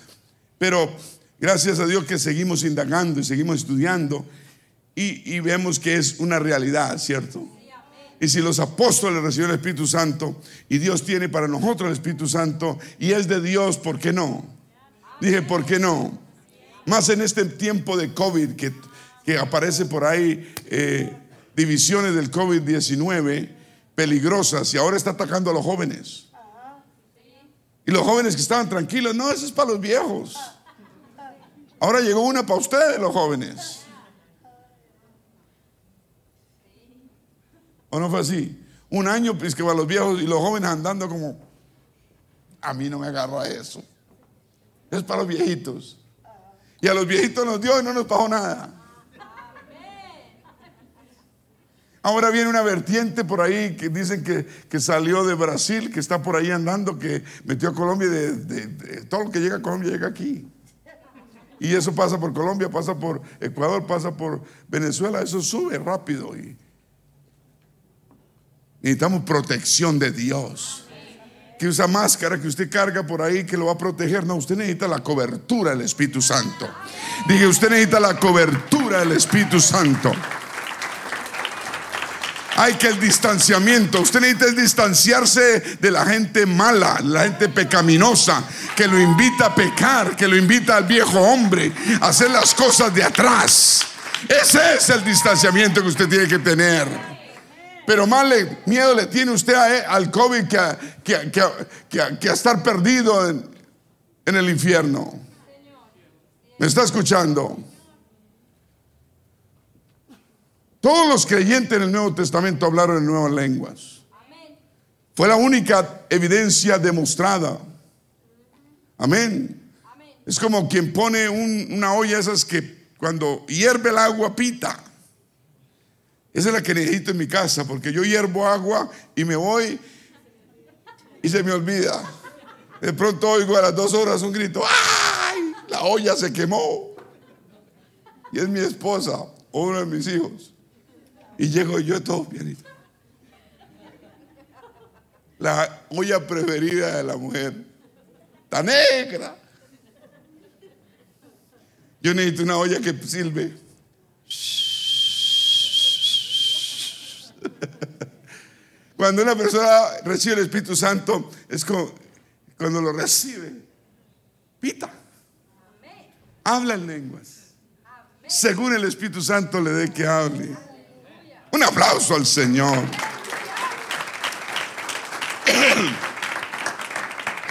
Speaker 1: Pero gracias a Dios que seguimos indagando y seguimos estudiando y, vemos que es una realidad, ¿cierto? Y si los apóstoles recibieron el Espíritu Santo y Dios tiene para nosotros el Espíritu Santo y es de Dios, ¿por qué no? Dije, ¿por qué no? Más en este tiempo de COVID que, que aparece por ahí eh, divisiones del COVID-19 peligrosas y ahora está atacando a los jóvenes. Y los jóvenes que estaban tranquilos, no, eso es para los viejos. Ahora llegó una para ustedes, los jóvenes. ¿O no fue así? Un año pues, que para los viejos y los jóvenes andando como, a mí no me agarro a eso. Es para los viejitos. Y a los viejitos nos dio y no nos pagó nada. Ahora viene una vertiente por ahí que dicen que, salió de Brasil, que está por ahí andando, que metió a Colombia, de, todo lo que llega a Colombia llega aquí. Y eso pasa por Colombia, pasa por Ecuador, pasa por Venezuela, eso sube rápido. Y necesitamos protección de Dios. Que usa máscara que usted carga por ahí que lo va a proteger. No, usted necesita la cobertura del Espíritu Santo. Dije, usted necesita la cobertura del Espíritu Santo. Hay que el distanciamiento. Usted necesita distanciarse de la gente mala, la gente pecaminosa, que lo invita a pecar, que lo invita al viejo hombre a hacer las cosas de atrás. Ese es el distanciamiento que usted tiene que tener. Pero más miedo le tiene usted eh, al COVID que a, estar perdido en, en el infierno. ¿Me está escuchando? Todos los creyentes en el Nuevo Testamento hablaron en nuevas lenguas. Fue la única evidencia demostrada. Amén. Es como quien pone una olla esas que cuando hierve el agua pita. Esa es la que necesito en mi casa, porque yo hiervo agua y me voy y se me olvida. De pronto oigo a las dos horas un grito, ¡ay! La olla se quemó. Y es mi esposa o uno de mis hijos. Y llego yo todo bien. La olla preferida de la mujer. Está negra. Yo necesito una olla que sirve. Cuando una persona recibe el Espíritu Santo, es como cuando lo recibe, pita, habla en lenguas, según el Espíritu Santo le dé que hable. Un aplauso al Señor.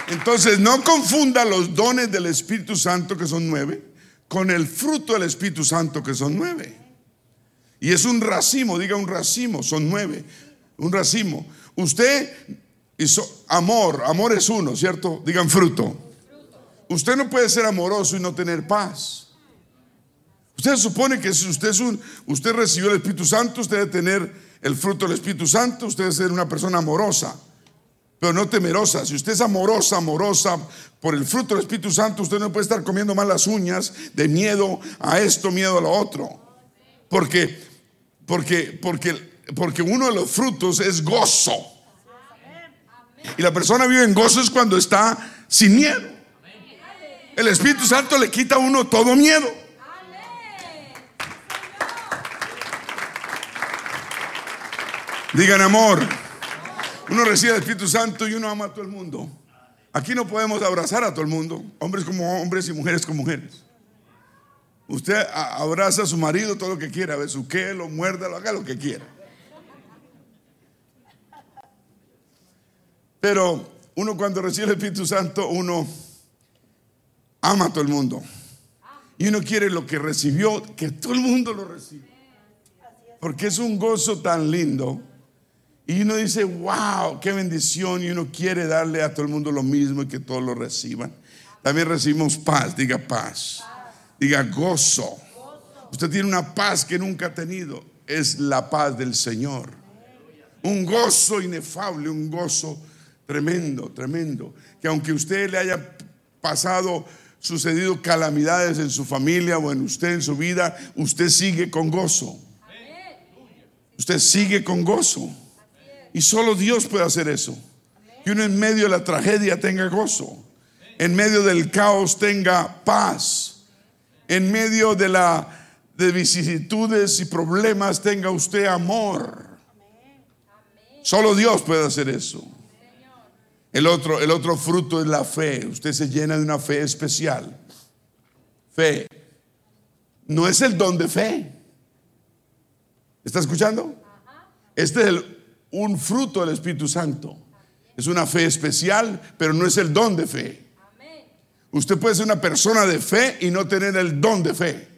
Speaker 1: Entonces, no confunda los dones del Espíritu Santo, que son nueve, con el fruto del Espíritu Santo, que son nueve. Y es un racimo, diga un racimo, son nueve. Un racimo. Usted hizo amor, amor es uno, ¿cierto? Digan fruto. Usted no puede ser amoroso y no tener paz. Usted supone que si usted, es un, usted recibió el Espíritu Santo, usted debe tener el fruto del Espíritu Santo, usted debe ser una persona amorosa, pero no temerosa. Si usted es amorosa, amorosa por el fruto del Espíritu Santo, usted no puede estar comiendo mal las uñas de miedo a esto, miedo a lo otro. Porque, porque, porque, porque uno de los frutos es gozo. Y la persona vive en gozo es cuando está sin miedo. El Espíritu Santo le quita a uno todo miedo. Digan amor. Uno recibe el Espíritu Santo y uno ama a todo el mundo. Aquí no podemos abrazar a todo el mundo, hombres como hombres y mujeres como mujeres. Usted abraza a su marido todo lo que quiera, qué, lo muerda, lo haga lo que quiera. Pero uno cuando recibe el Espíritu Santo, uno ama a todo el mundo. Y uno quiere lo que recibió, que todo el mundo lo reciba. Porque es un gozo tan lindo y uno dice, wow, qué bendición. Y uno quiere darle a todo el mundo lo mismo y que todos lo reciban. También recibimos paz, diga paz. Diga gozo. Usted tiene una paz que nunca ha tenido. Es la paz del Señor. Un gozo inefable, un gozo tremendo, tremendo. Que aunque usted le haya pasado, sucedido calamidades en su familia o en usted, en su vida, usted sigue con gozo. Usted sigue con gozo. Y solo Dios puede hacer eso. Que uno en medio de la tragedia tenga gozo. En medio del caos tenga paz. En medio de la de vicisitudes y problemas tenga usted amor. Solo Dios puede hacer eso. El otro, el otro fruto es la fe. Usted se llena de una fe especial. Fe. No es el don de fe. ¿Está escuchando? Este es un fruto del Espíritu Santo. Es una fe especial, pero no es el don de fe. Usted puede ser una persona de fe y no tener el don de fe.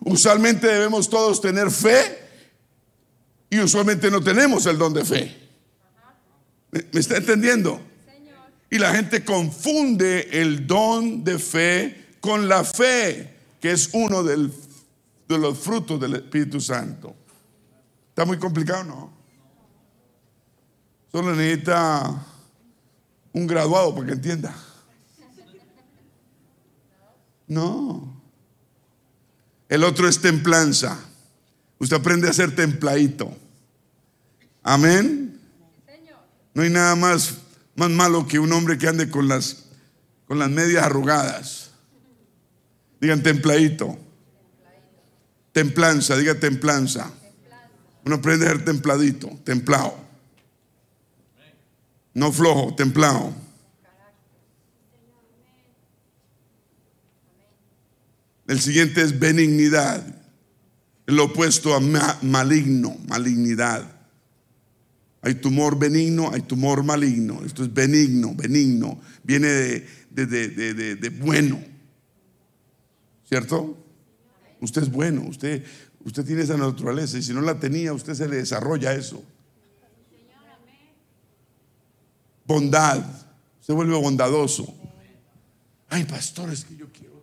Speaker 1: Usualmente debemos todos tener fe y usualmente no tenemos el don de fe. ¿Me, está entendiendo? Y la gente confunde el don de fe con la fe, que es uno de los frutos del Espíritu Santo. ¿Está muy complicado? No. Solo necesita un graduado para que entienda. No. El otro es templanza. Usted aprende a ser templadito. Amén. No hay nada más, más malo que un hombre que ande con las, con las medias arrugadas. Digan templadito. Templanza, diga templanza. Uno aprende a ser templadito, templado. No flojo, templado. El siguiente es benignidad. El opuesto a maligno, malignidad. Hay tumor benigno, hay tumor maligno. Esto es benigno, benigno. Viene de, de bueno. ¿Cierto? Usted es bueno, usted, Usted tiene esa naturaleza y si no la tenía, usted se le desarrolla eso. Bondad. Se vuelve bondadoso. Ay, pastores, que yo quiero.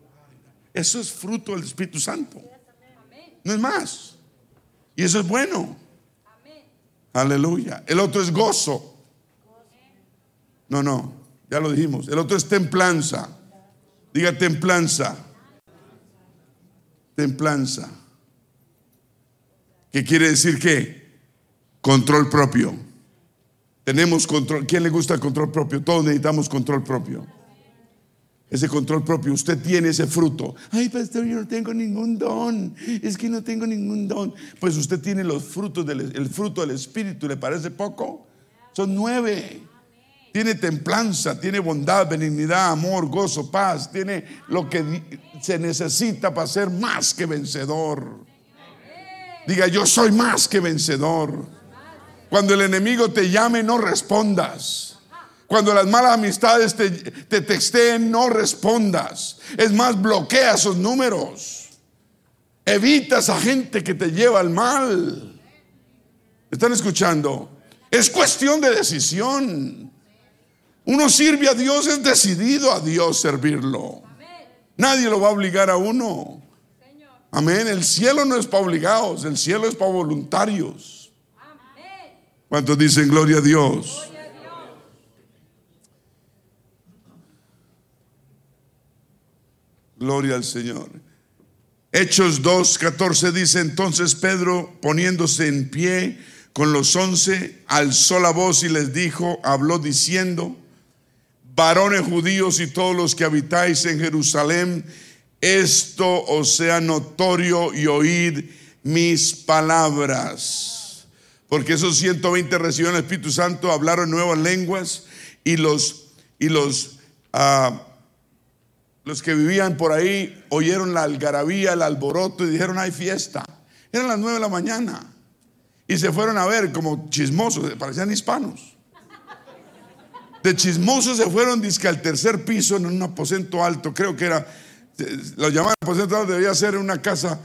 Speaker 1: Eso es fruto del Espíritu Santo. No es más. Y eso es bueno. Aleluya. El otro es gozo. No, no, ya lo dijimos. El otro es templanza. Diga templanza. Templanza. ¿Qué quiere decir qué? Control propio. Tenemos control. ¿Quién le gusta el control propio? Todos necesitamos control propio. Ese control propio, usted tiene ese fruto. Ay, pastor, yo no tengo ningún don. Es que no tengo ningún don. Pues usted tiene los frutos del el fruto del Espíritu. ¿Le parece poco? Son nueve. Tiene templanza, tiene bondad, benignidad, amor, gozo, paz. Tiene lo que se necesita para ser más que vencedor. Diga, yo soy más que vencedor. Cuando el enemigo te llame, no respondas. Cuando las malas amistades te, te no respondas. Es más, bloquea esos números. Evita a esa gente que te lleva al mal. ¿Están escuchando? Es cuestión de decisión. Uno sirve a Dios, es decidido a Dios servirlo. Nadie lo va a obligar a uno. Amén. El cielo no es para obligados, el cielo es para voluntarios. ¿Cuántos dicen gloria a Dios? Gloria al Señor. Hechos 2, 14 dice entonces Pedro poniéndose en pie con los once, alzó la voz y les dijo, habló diciendo, varones judíos y todos los que habitáis en Jerusalén, esto os sea notorio y oíd mis palabras. Porque esos 120 recibieron el Espíritu Santo, hablaron nuevas lenguas y los, y los, ah, los que vivían por ahí oyeron la algarabía, el alboroto y dijeron, hay fiesta. Eran las nueve de la mañana. Y se fueron a ver como chismosos, parecían hispanos. De chismosos se fueron, disque al tercer piso en un aposento alto, creo que era lo llamaban aposento debía ser una casa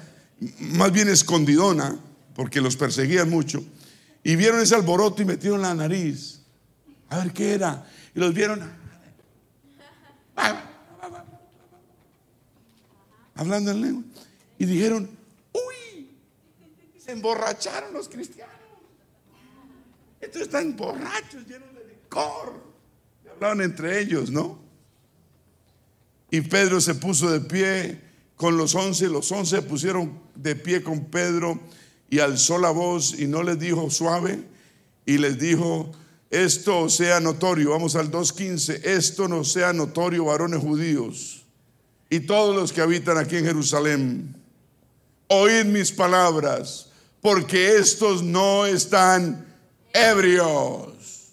Speaker 1: más bien escondidona, porque los perseguían mucho. Y vieron ese alboroto y metieron la nariz. A ver qué era. Y los vieron. Hablando en lengua. Y dijeron, uy, se emborracharon los cristianos. Estos están borrachos, llenos de licor. hablaban entre ellos, ¿no? Y Pedro se puso de pie con los once, los once pusieron de pie con Pedro y alzó la voz y no les dijo suave y les dijo, esto sea notorio, vamos al 2.15, esto no sea notorio, varones judíos y todos los que habitan aquí en Jerusalén, oíd mis palabras, porque estos no están ebrios.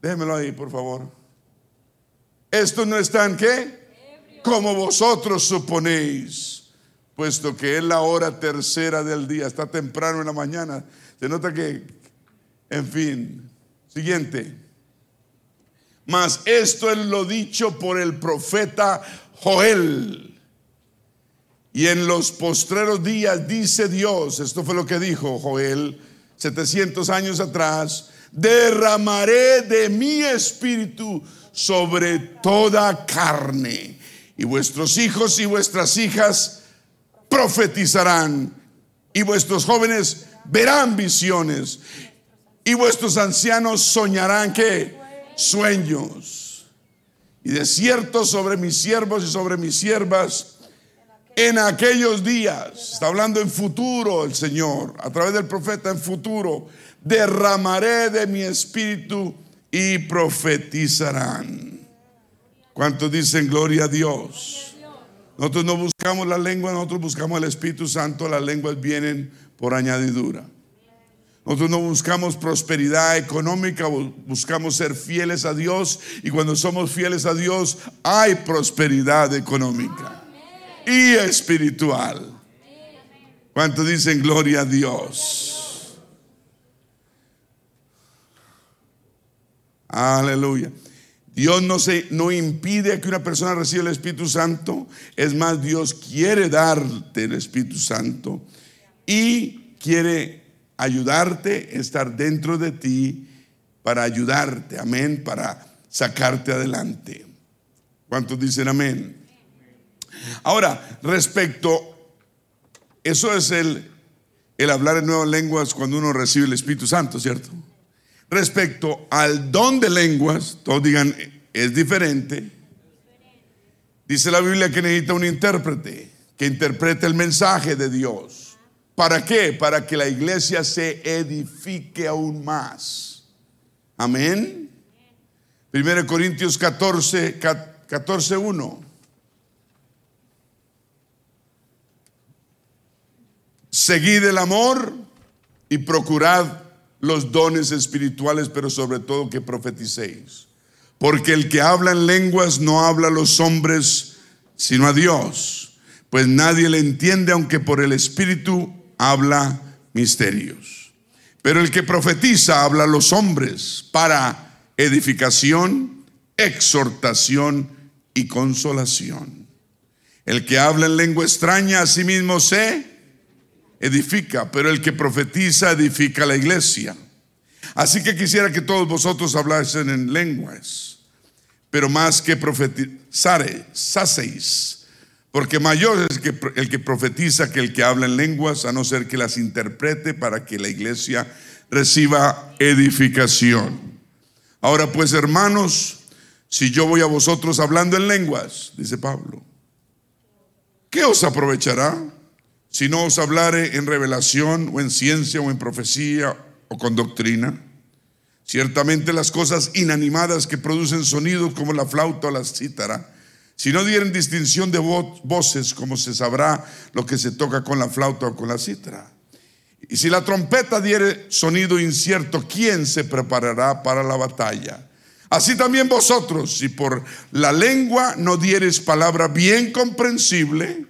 Speaker 1: Déjenmelo ahí, por favor. Esto no están qué? Como vosotros suponéis, puesto que es la hora tercera del día, está temprano en la mañana. Se nota que, en fin, siguiente. Mas esto es lo dicho por el profeta Joel. Y en los postreros días dice Dios, esto fue lo que dijo Joel 700 años atrás, derramaré de mi espíritu sobre toda carne. Y vuestros hijos y vuestras hijas profetizarán. Y vuestros jóvenes verán visiones. Y vuestros ancianos soñarán que sueños. Y de cierto sobre mis siervos y sobre mis siervas en aquellos días, está hablando en futuro el Señor, a través del profeta en futuro, derramaré de mi espíritu y profetizarán. ¿Cuántos dicen gloria a Dios? Nosotros no buscamos la lengua, nosotros buscamos el Espíritu Santo, las lenguas vienen por añadidura. Nosotros no buscamos prosperidad económica, buscamos ser fieles a Dios y cuando somos fieles a Dios hay prosperidad económica y espiritual. ¿Cuántos dicen gloria a Dios? Aleluya. Dios no, se, no impide que una persona reciba el Espíritu Santo. Es más, Dios quiere darte el Espíritu Santo y quiere ayudarte, estar dentro de ti para ayudarte. Amén. Para sacarte adelante. ¿Cuántos dicen amén? Ahora, respecto, eso es el, el hablar en nuevas lenguas cuando uno recibe el Espíritu Santo, ¿cierto? Respecto al don de lenguas, todos digan, es diferente. Dice la Biblia que necesita un intérprete que interprete el mensaje de Dios. ¿Para qué? Para que la iglesia se edifique aún más. Amén. 1 Corintios 14, 14, 1. Seguid el amor y procurad los dones espirituales, pero sobre todo que profeticéis. Porque el que habla en lenguas no habla a los hombres, sino a Dios. Pues nadie le entiende, aunque por el Espíritu habla misterios. Pero el que profetiza habla a los hombres para edificación, exhortación y consolación. El que habla en lengua extraña a sí mismo se edifica, pero el que profetiza edifica la iglesia. Así que quisiera que todos vosotros hablasen en lenguas, pero más que profetizare, saseis, porque mayor es el que profetiza que el que habla en lenguas, a no ser que las interprete para que la iglesia reciba edificación. Ahora pues, hermanos, si yo voy a vosotros hablando en lenguas, dice Pablo, ¿qué os aprovechará? Si no os hablare en revelación o en ciencia o en profecía o con doctrina. Ciertamente las cosas inanimadas que producen sonidos como la flauta o la cítara, si no dieren distinción de voces, como se sabrá lo que se toca con la flauta o con la cítara. Y si la trompeta diere sonido incierto, ¿quién se preparará para la batalla? Así también vosotros, si por la lengua no dieres palabra bien comprensible,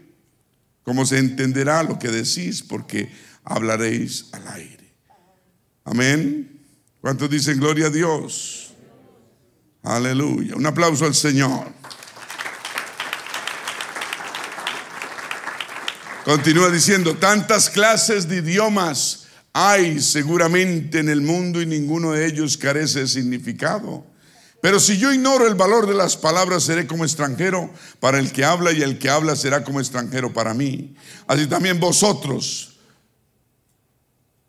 Speaker 1: ¿Cómo se entenderá lo que decís? Porque hablaréis al aire. Amén. ¿Cuántos dicen gloria a Dios? Aleluya. Un aplauso al Señor. Continúa diciendo, tantas clases de idiomas hay seguramente en el mundo y ninguno de ellos carece de significado. Pero si yo ignoro el valor de las palabras, seré como extranjero para el que habla y el que habla será como extranjero para mí. Así también vosotros,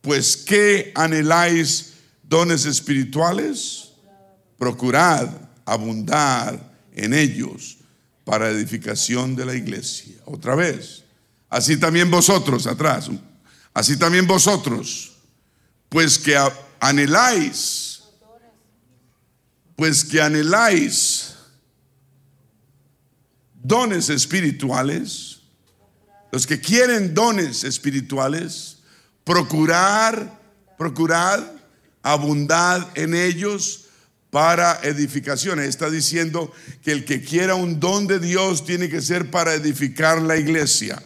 Speaker 1: pues ¿qué anheláis dones espirituales? Procurad abundar en ellos para edificación de la iglesia. Otra vez, así también vosotros, atrás, así también vosotros, pues que anheláis pues que anheláis dones espirituales, los que quieren dones espirituales, procurar, procurad abundad en ellos para edificación. Está diciendo que el que quiera un don de Dios tiene que ser para edificar la iglesia,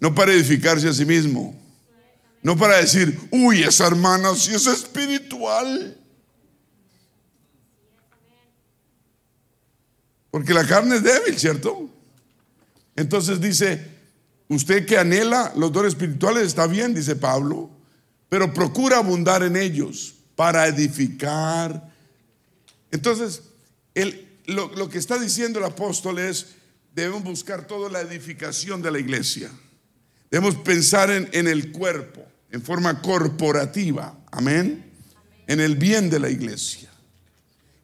Speaker 1: no para edificarse a sí mismo. No para decir, uy, esa hermana sí es espiritual. Porque la carne es débil, ¿cierto? Entonces dice, usted que anhela los dones espirituales está bien, dice Pablo, pero procura abundar en ellos para edificar. Entonces, lo, que está diciendo el apóstol es, debemos buscar toda la edificación de la iglesia. Debemos pensar en, en el cuerpo, en forma corporativa, amén, en el bien de la iglesia.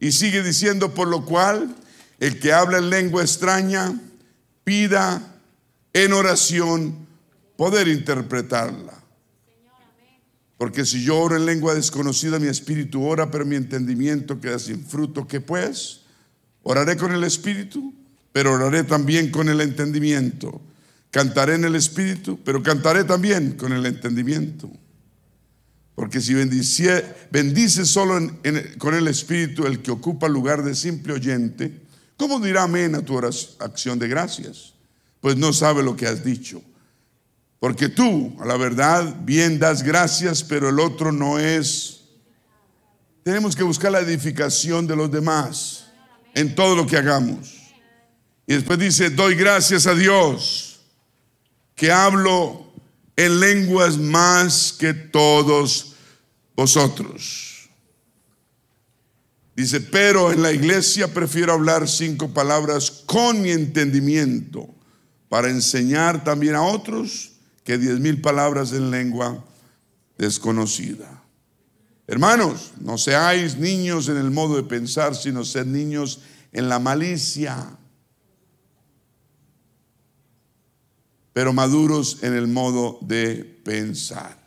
Speaker 1: Y sigue diciendo, por lo cual, el que habla en lengua extraña, pida en oración poder interpretarla. Porque si yo oro en lengua desconocida, mi espíritu ora, pero mi entendimiento queda sin fruto. ¿Qué pues? Oraré con el espíritu, pero oraré también con el entendimiento. Cantaré en el espíritu, pero cantaré también con el entendimiento. Porque si bendice, solo con el espíritu el que ocupa lugar de simple oyente, ¿Cómo dirá amén a tu acción de gracias? Pues no sabe lo que has dicho. Porque tú, a la verdad, bien das gracias, pero el otro no es. Tenemos que buscar la edificación de los demás en todo lo que hagamos. Y después dice, doy gracias a Dios que hablo en lenguas más que todos vosotros. Dice, pero en la iglesia prefiero hablar cinco palabras con mi entendimiento para enseñar también a otros que diez mil palabras en lengua desconocida. Hermanos, no seáis niños en el modo de pensar, sino sed niños en la malicia, pero maduros en el modo de pensar.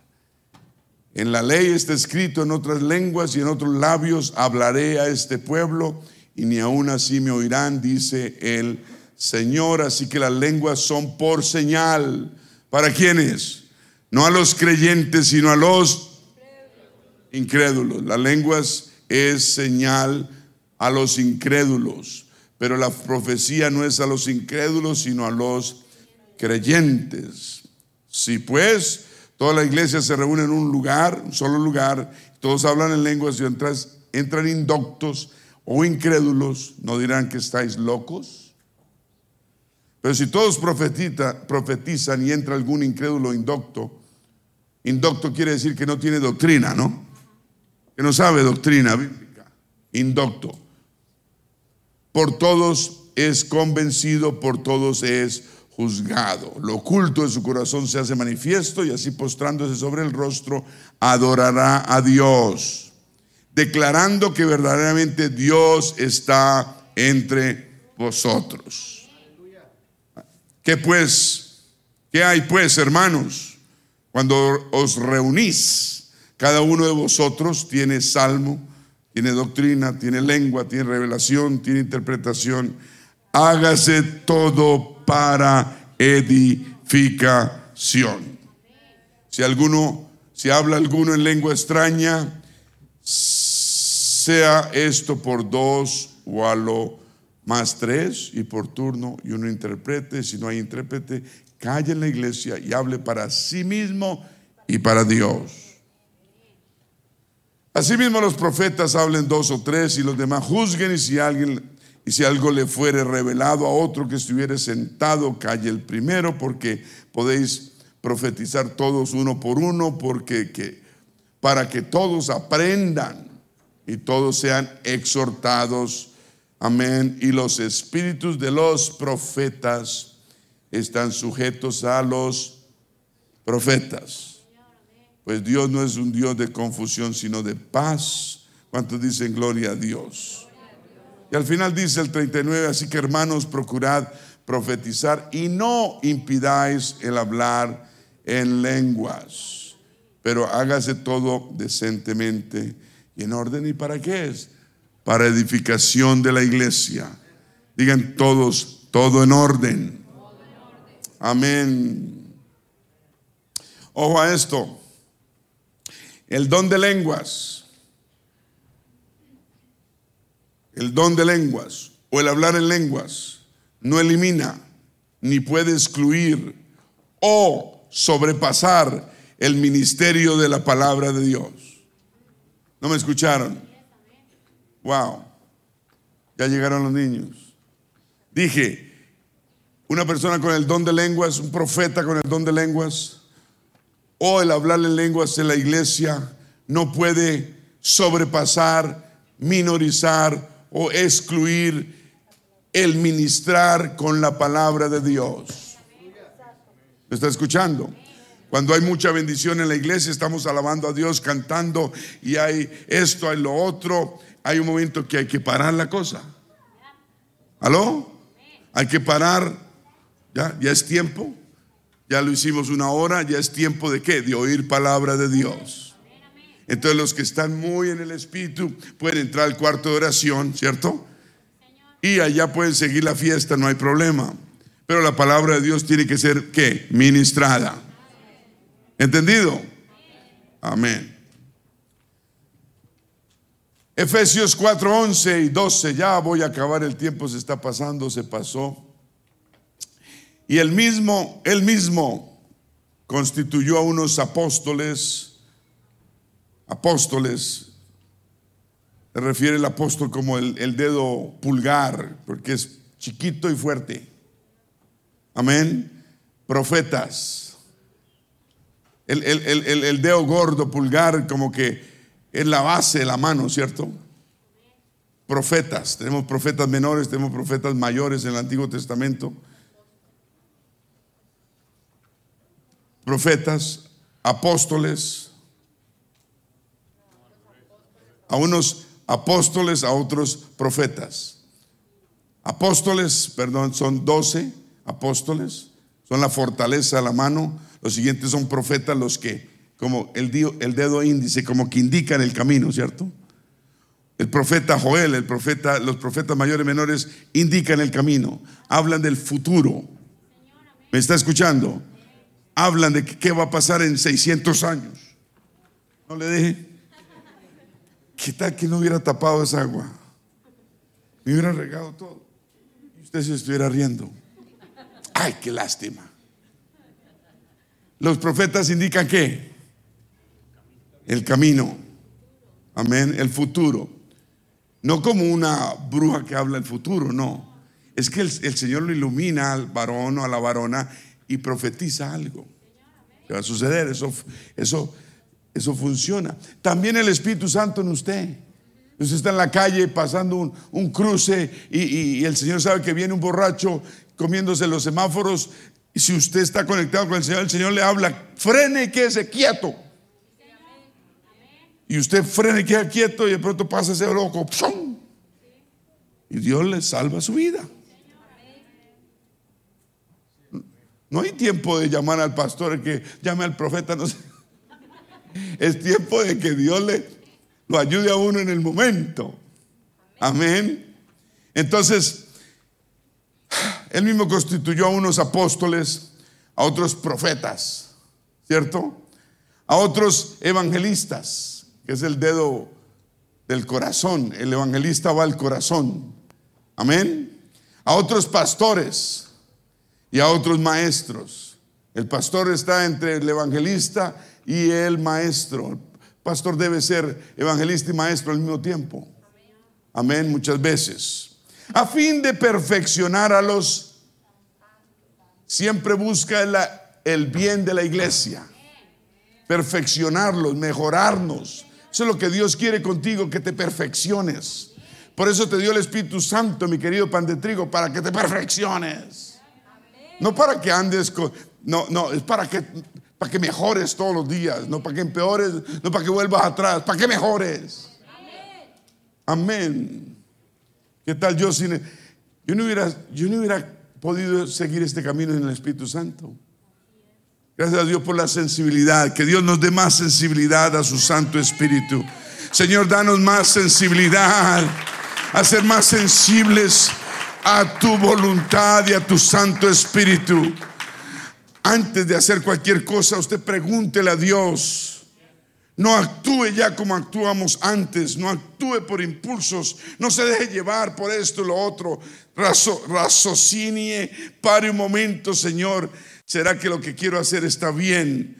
Speaker 1: En la ley está escrito en otras lenguas y en otros labios hablaré a este pueblo y ni aún así me oirán, dice el Señor. Así que las lenguas son por señal. ¿Para quiénes? No a los creyentes, sino a los incrédulos. Las lenguas es señal a los incrédulos. Pero la profecía no es a los incrédulos, sino a los creyentes. Si pues Toda la iglesia se reúne en un lugar, un solo lugar, todos hablan en lenguas y entras, entran indoctos o incrédulos, ¿no dirán que estáis locos? Pero si todos profetizan y entra algún incrédulo indocto, indocto quiere decir que no tiene doctrina, ¿no? Que no sabe doctrina bíblica. Indocto. Por todos es convencido, por todos es juzgado. Lo oculto de su corazón se hace manifiesto y así postrándose sobre el rostro adorará a Dios, declarando que verdaderamente Dios está entre vosotros. ¿Qué pues? ¿Qué hay pues, hermanos? Cuando os reunís, cada uno de vosotros tiene salmo, tiene doctrina, tiene lengua, tiene revelación, tiene interpretación. Hágase todo para edificación. Si alguno, si habla alguno en lengua extraña, sea esto por dos o a lo más tres y por turno y uno interprete. Si no hay intérprete, calle en la iglesia y hable para sí mismo y para Dios. Asimismo los profetas hablen dos o tres y los demás juzguen y si alguien y si algo le fuere revelado a otro que estuviere sentado, calle el primero, porque podéis profetizar todos uno por uno, porque que, para que todos aprendan y todos sean exhortados. Amén. Y los espíritus de los profetas están sujetos a los profetas. Pues Dios no es un Dios de confusión, sino de paz. ¿Cuántos dicen gloria a Dios? Y al final dice el 39, así que hermanos, procurad profetizar y no impidáis el hablar en lenguas, pero hágase todo decentemente y en orden. ¿Y para qué es? Para edificación de la iglesia. Digan todos, todo en orden. Amén. Ojo a esto. El don de lenguas el don de lenguas o el hablar en lenguas no elimina ni puede excluir o sobrepasar el ministerio de la palabra de Dios. ¿No me escucharon? Wow. Ya llegaron los niños. Dije, una persona con el don de lenguas, un profeta con el don de lenguas, o el hablar en lenguas en la iglesia, no puede sobrepasar, minorizar o excluir el ministrar con la palabra de Dios. ¿Me está escuchando? Cuando hay mucha bendición en la iglesia, estamos alabando a Dios, cantando y hay esto, hay lo otro, hay un momento que hay que parar la cosa. ¿Aló? Hay que parar. ¿Ya? ¿Ya es tiempo? Ya lo hicimos una hora, ya es tiempo de qué? De oír palabra de Dios. Entonces los que están muy en el Espíritu pueden entrar al cuarto de oración, ¿cierto? y allá pueden seguir la fiesta, no hay problema. Pero la palabra de Dios tiene que ser, ¿qué? Ministrada. ¿Entendido? Amén. Efesios 4, 11 y 12, ya voy a acabar, el tiempo se está pasando, se pasó. Y el mismo, él mismo constituyó a unos apóstoles, apóstoles, refiere el apóstol como el, dedo pulgar, porque es chiquito y fuerte. Amén. Profetas. El, el, dedo gordo, pulgar, como que es la base de la mano, ¿cierto? Profetas. Tenemos profetas menores, tenemos profetas mayores en el Antiguo Testamento. Profetas, apóstoles. A unos apóstoles, a otros profetas. Apóstoles, perdón, son doce apóstoles, son la fortaleza de la mano. Los siguientes son profetas, los que, como el, el dedo índice, como que indican el camino, ¿cierto? El profeta Joel, el profeta, los profetas mayores y menores indican el camino, hablan del futuro. ¿Me está escuchando? Hablan de qué va a pasar en 600 años. No le deje. ¿Qué tal que no hubiera tapado esa agua? Me hubiera regado todo. Y usted se estuviera riendo. Ay, qué lástima. Los profetas indican qué? El camino. Amén. El futuro. No como una bruja que habla el futuro, no. Es que el, Señor lo ilumina al varón o a la varona y profetiza algo. Que va a suceder. Eso, eso eso funciona. También el Espíritu Santo en usted. Usted está en la calle pasando un, cruce y, el Señor sabe que viene un borracho comiéndose los semáforos. Y si usted está conectado con el Señor, el Señor le habla, frene y quédese quieto. Y usted frene y queda quieto y de pronto pasa ese loco. Y Dios le salva su vida. No hay tiempo de llamar al pastor, que llame al profeta, no sé. Es tiempo de que Dios le lo ayude a uno en el momento. Amén. Entonces, él mismo constituyó a unos apóstoles, a otros profetas, ¿cierto? A otros evangelistas, que es el dedo del corazón. El evangelista va al corazón. Amén. A otros pastores y a otros maestros. El pastor está entre el evangelista y el maestro. pastor debe ser evangelista y maestro al mismo tiempo. Amén, muchas veces. A fin de perfeccionar a los, siempre busca el bien de la iglesia. Perfeccionarlos, mejorarnos. Eso es lo que Dios quiere contigo, que te perfecciones. Por eso te dio el Espíritu Santo, mi querido pan de trigo, para que te perfecciones. No para que andes con... No, no, es para que para que mejores todos los días, no para que empeores, no para que vuelvas atrás, para que mejores. Amén. ¿Qué tal yo sin yo no hubiera yo no hubiera podido seguir este camino en el Espíritu Santo? Gracias a Dios por la sensibilidad, que Dios nos dé más sensibilidad a su Santo Espíritu. Señor, danos más sensibilidad, a ser más sensibles a tu voluntad y a tu Santo Espíritu. Antes de hacer cualquier cosa, usted pregúntele a Dios. No actúe ya como actuamos antes, no actúe por impulsos, no se deje llevar por esto y lo otro. Razo, raciocinie, pare un momento, Señor. ¿Será que lo que quiero hacer está bien?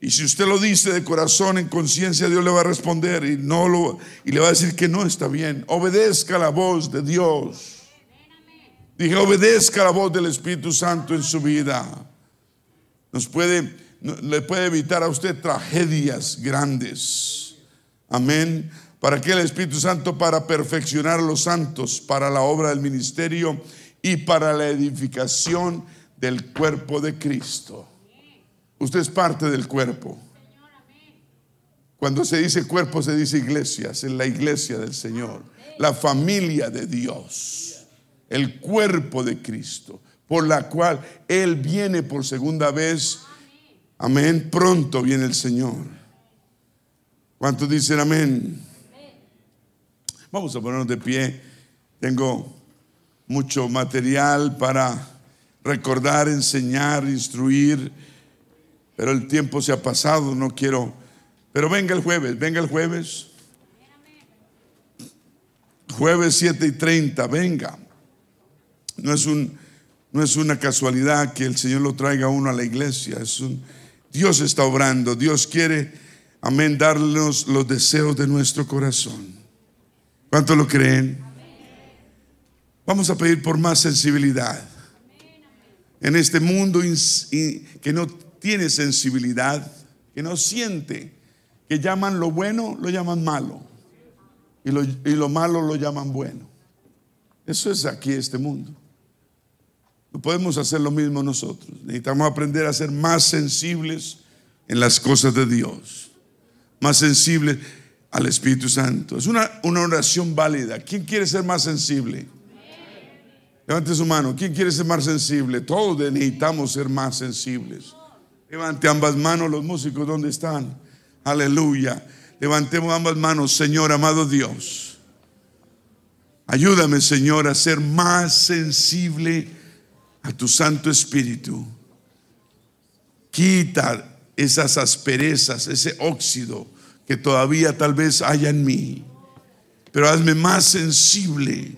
Speaker 1: Y si usted lo dice de corazón, en conciencia, Dios le va a responder y, no lo, y le va a decir que no está bien. Obedezca la voz de Dios. Dije, obedezca la voz del Espíritu Santo en su vida. Nos puede, le puede evitar a usted tragedias grandes. Amén. ¿Para qué el Espíritu Santo? Para perfeccionar a los santos, para la obra del ministerio y para la edificación del cuerpo de Cristo. Usted es parte del cuerpo. Cuando se dice cuerpo, se dice iglesia, es la iglesia del Señor, la familia de Dios, el cuerpo de Cristo, por la cual Él viene por segunda vez. Amén, pronto viene el Señor. ¿Cuántos dicen amén? Vamos a ponernos de pie. Tengo mucho material para recordar, enseñar, instruir pero el tiempo se ha pasado, no quiero. Pero venga el jueves, venga el jueves. Jueves 7 y 30, venga. No es, un, no es una casualidad que el Señor lo traiga uno a la iglesia. Dios está obrando. Dios quiere, amén, darnos los deseos de nuestro corazón. ¿Cuánto lo creen? Vamos a pedir por más sensibilidad. En este mundo que no tiene sensibilidad, que no siente, que llaman lo bueno, lo llaman malo, y lo, y lo malo lo llaman bueno. Eso es aquí este mundo. No podemos hacer lo mismo nosotros. Necesitamos aprender a ser más sensibles en las cosas de Dios, más sensibles al Espíritu Santo. Es una, una oración válida. ¿Quién quiere ser más sensible? Levante su mano. ¿Quién quiere ser más sensible? Todos necesitamos ser más sensibles. Levante ambas manos los músicos, ¿dónde están? Aleluya. Levantemos ambas manos, Señor, amado Dios. Ayúdame, Señor, a ser más sensible a tu Santo Espíritu. Quita esas asperezas, ese óxido que todavía tal vez haya en mí. Pero hazme más sensible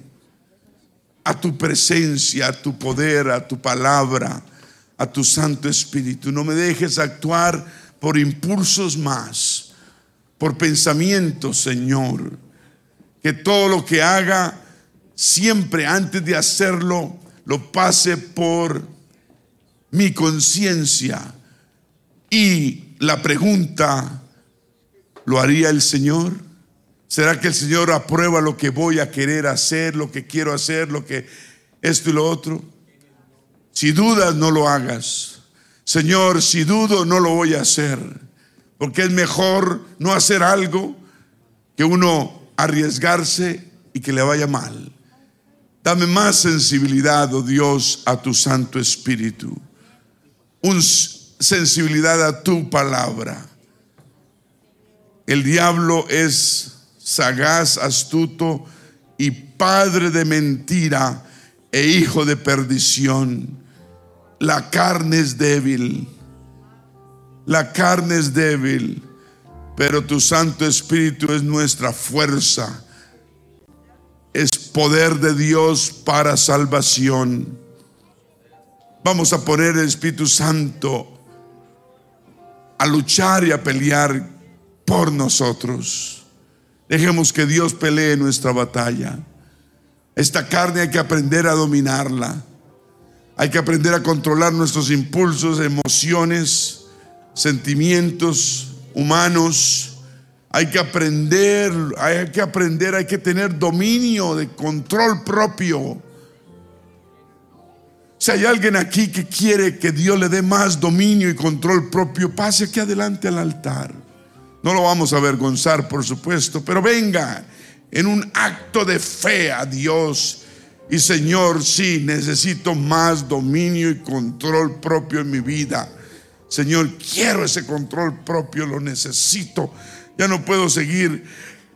Speaker 1: a tu presencia, a tu poder, a tu palabra a tu Santo Espíritu. No me dejes actuar por impulsos más, por pensamientos, Señor. Que todo lo que haga, siempre antes de hacerlo, lo pase por mi conciencia. Y la pregunta, ¿lo haría el Señor? ¿Será que el Señor aprueba lo que voy a querer hacer, lo que quiero hacer, lo que esto y lo otro? Si dudas, no lo hagas. Señor, si dudo, no lo voy a hacer. Porque es mejor no hacer algo que uno arriesgarse y que le vaya mal. Dame más sensibilidad, oh Dios, a tu Santo Espíritu. Sensibilidad a tu palabra. El diablo es sagaz, astuto y padre de mentira e hijo de perdición. La carne es débil. La carne es débil. Pero tu Santo Espíritu es nuestra fuerza. Es poder de Dios para salvación. Vamos a poner el Espíritu Santo a luchar y a pelear por nosotros. Dejemos que Dios pelee nuestra batalla. Esta carne hay que aprender a dominarla. Hay que aprender a controlar nuestros impulsos, emociones, sentimientos humanos. Hay que aprender, hay que aprender, hay que tener dominio de control propio. Si hay alguien aquí que quiere que Dios le dé más dominio y control propio, pase aquí adelante al altar. No lo vamos a avergonzar, por supuesto, pero venga en un acto de fe a Dios y Señor, sí, necesito más dominio y control propio en mi vida. Señor, quiero ese control propio, lo necesito. Ya no puedo seguir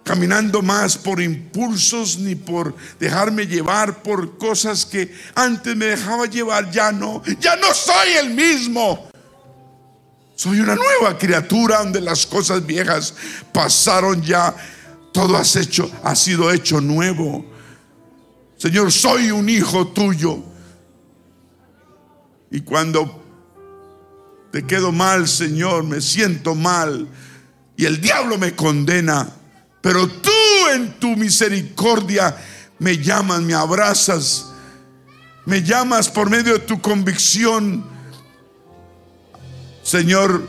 Speaker 1: caminando más por impulsos ni por dejarme llevar por cosas que antes me dejaba llevar. Ya no, ya no soy el mismo. Soy una nueva criatura donde las cosas viejas pasaron ya. Todo has hecho, ha sido hecho nuevo. Señor, soy un hijo tuyo. Y cuando te quedo mal, Señor, me siento mal y el diablo me condena, pero tú en tu misericordia me llamas, me abrazas, me llamas por medio de tu convicción. Señor,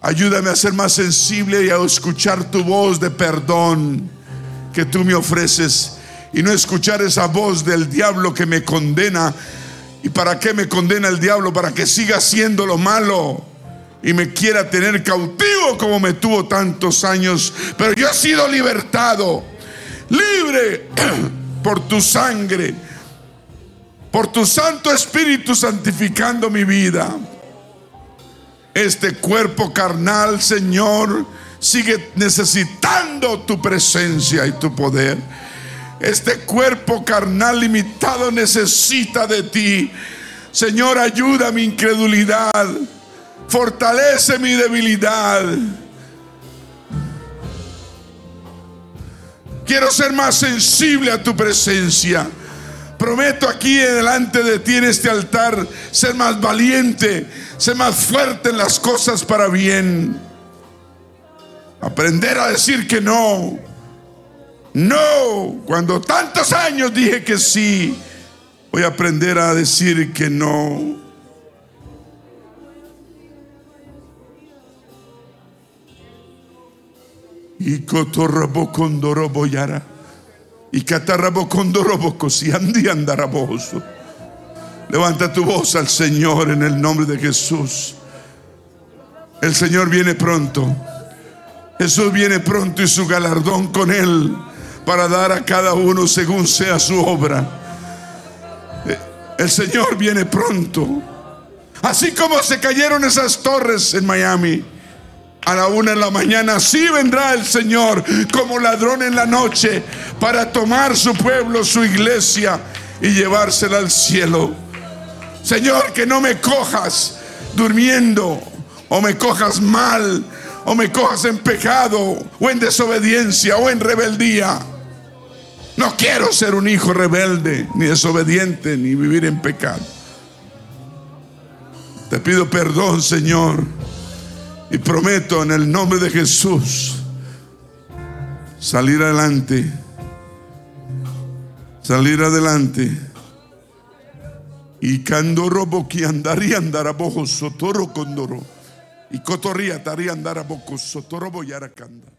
Speaker 1: ayúdame a ser más sensible y a escuchar tu voz de perdón que tú me ofreces y no escuchar esa voz del diablo que me condena. ¿Y para qué me condena el diablo? Para que siga haciendo lo malo y me quiera tener cautivo como me tuvo tantos años. Pero yo he sido libertado, libre por tu sangre, por tu Santo Espíritu santificando mi vida. Este cuerpo carnal, Señor, sigue necesitando tu presencia y tu poder. Este cuerpo carnal limitado necesita de ti. Señor, ayuda mi incredulidad. Fortalece mi debilidad. Quiero ser más sensible a tu presencia. Prometo aquí delante de ti en este altar ser más valiente, ser más fuerte en las cosas para bien. Aprender a decir que no. No, cuando tantos años dije que sí, voy a aprender a decir que no. Y cotorrabo condorobo yara. Y catarrabo condorobo cosiandi andaraboso. Levanta tu voz al Señor en el nombre de Jesús. El Señor viene pronto. Jesús viene pronto y su galardón con él para dar a cada uno según sea su obra. El Señor viene pronto. Así como se cayeron esas torres en Miami a la una de la mañana, así vendrá el Señor como ladrón en la noche para tomar su pueblo, su iglesia y llevársela al cielo. Señor, que no me cojas durmiendo o me cojas mal o me cojas en pecado o en desobediencia o en rebeldía. No quiero ser un hijo rebelde, ni desobediente, ni vivir en pecado. Te pido perdón, Señor, y prometo en el nombre de Jesús salir adelante, salir adelante. Y candoro boqui andaría andar a bojo sotoro condoro. Y cotorría taría andar a boco sotoro boyara canda.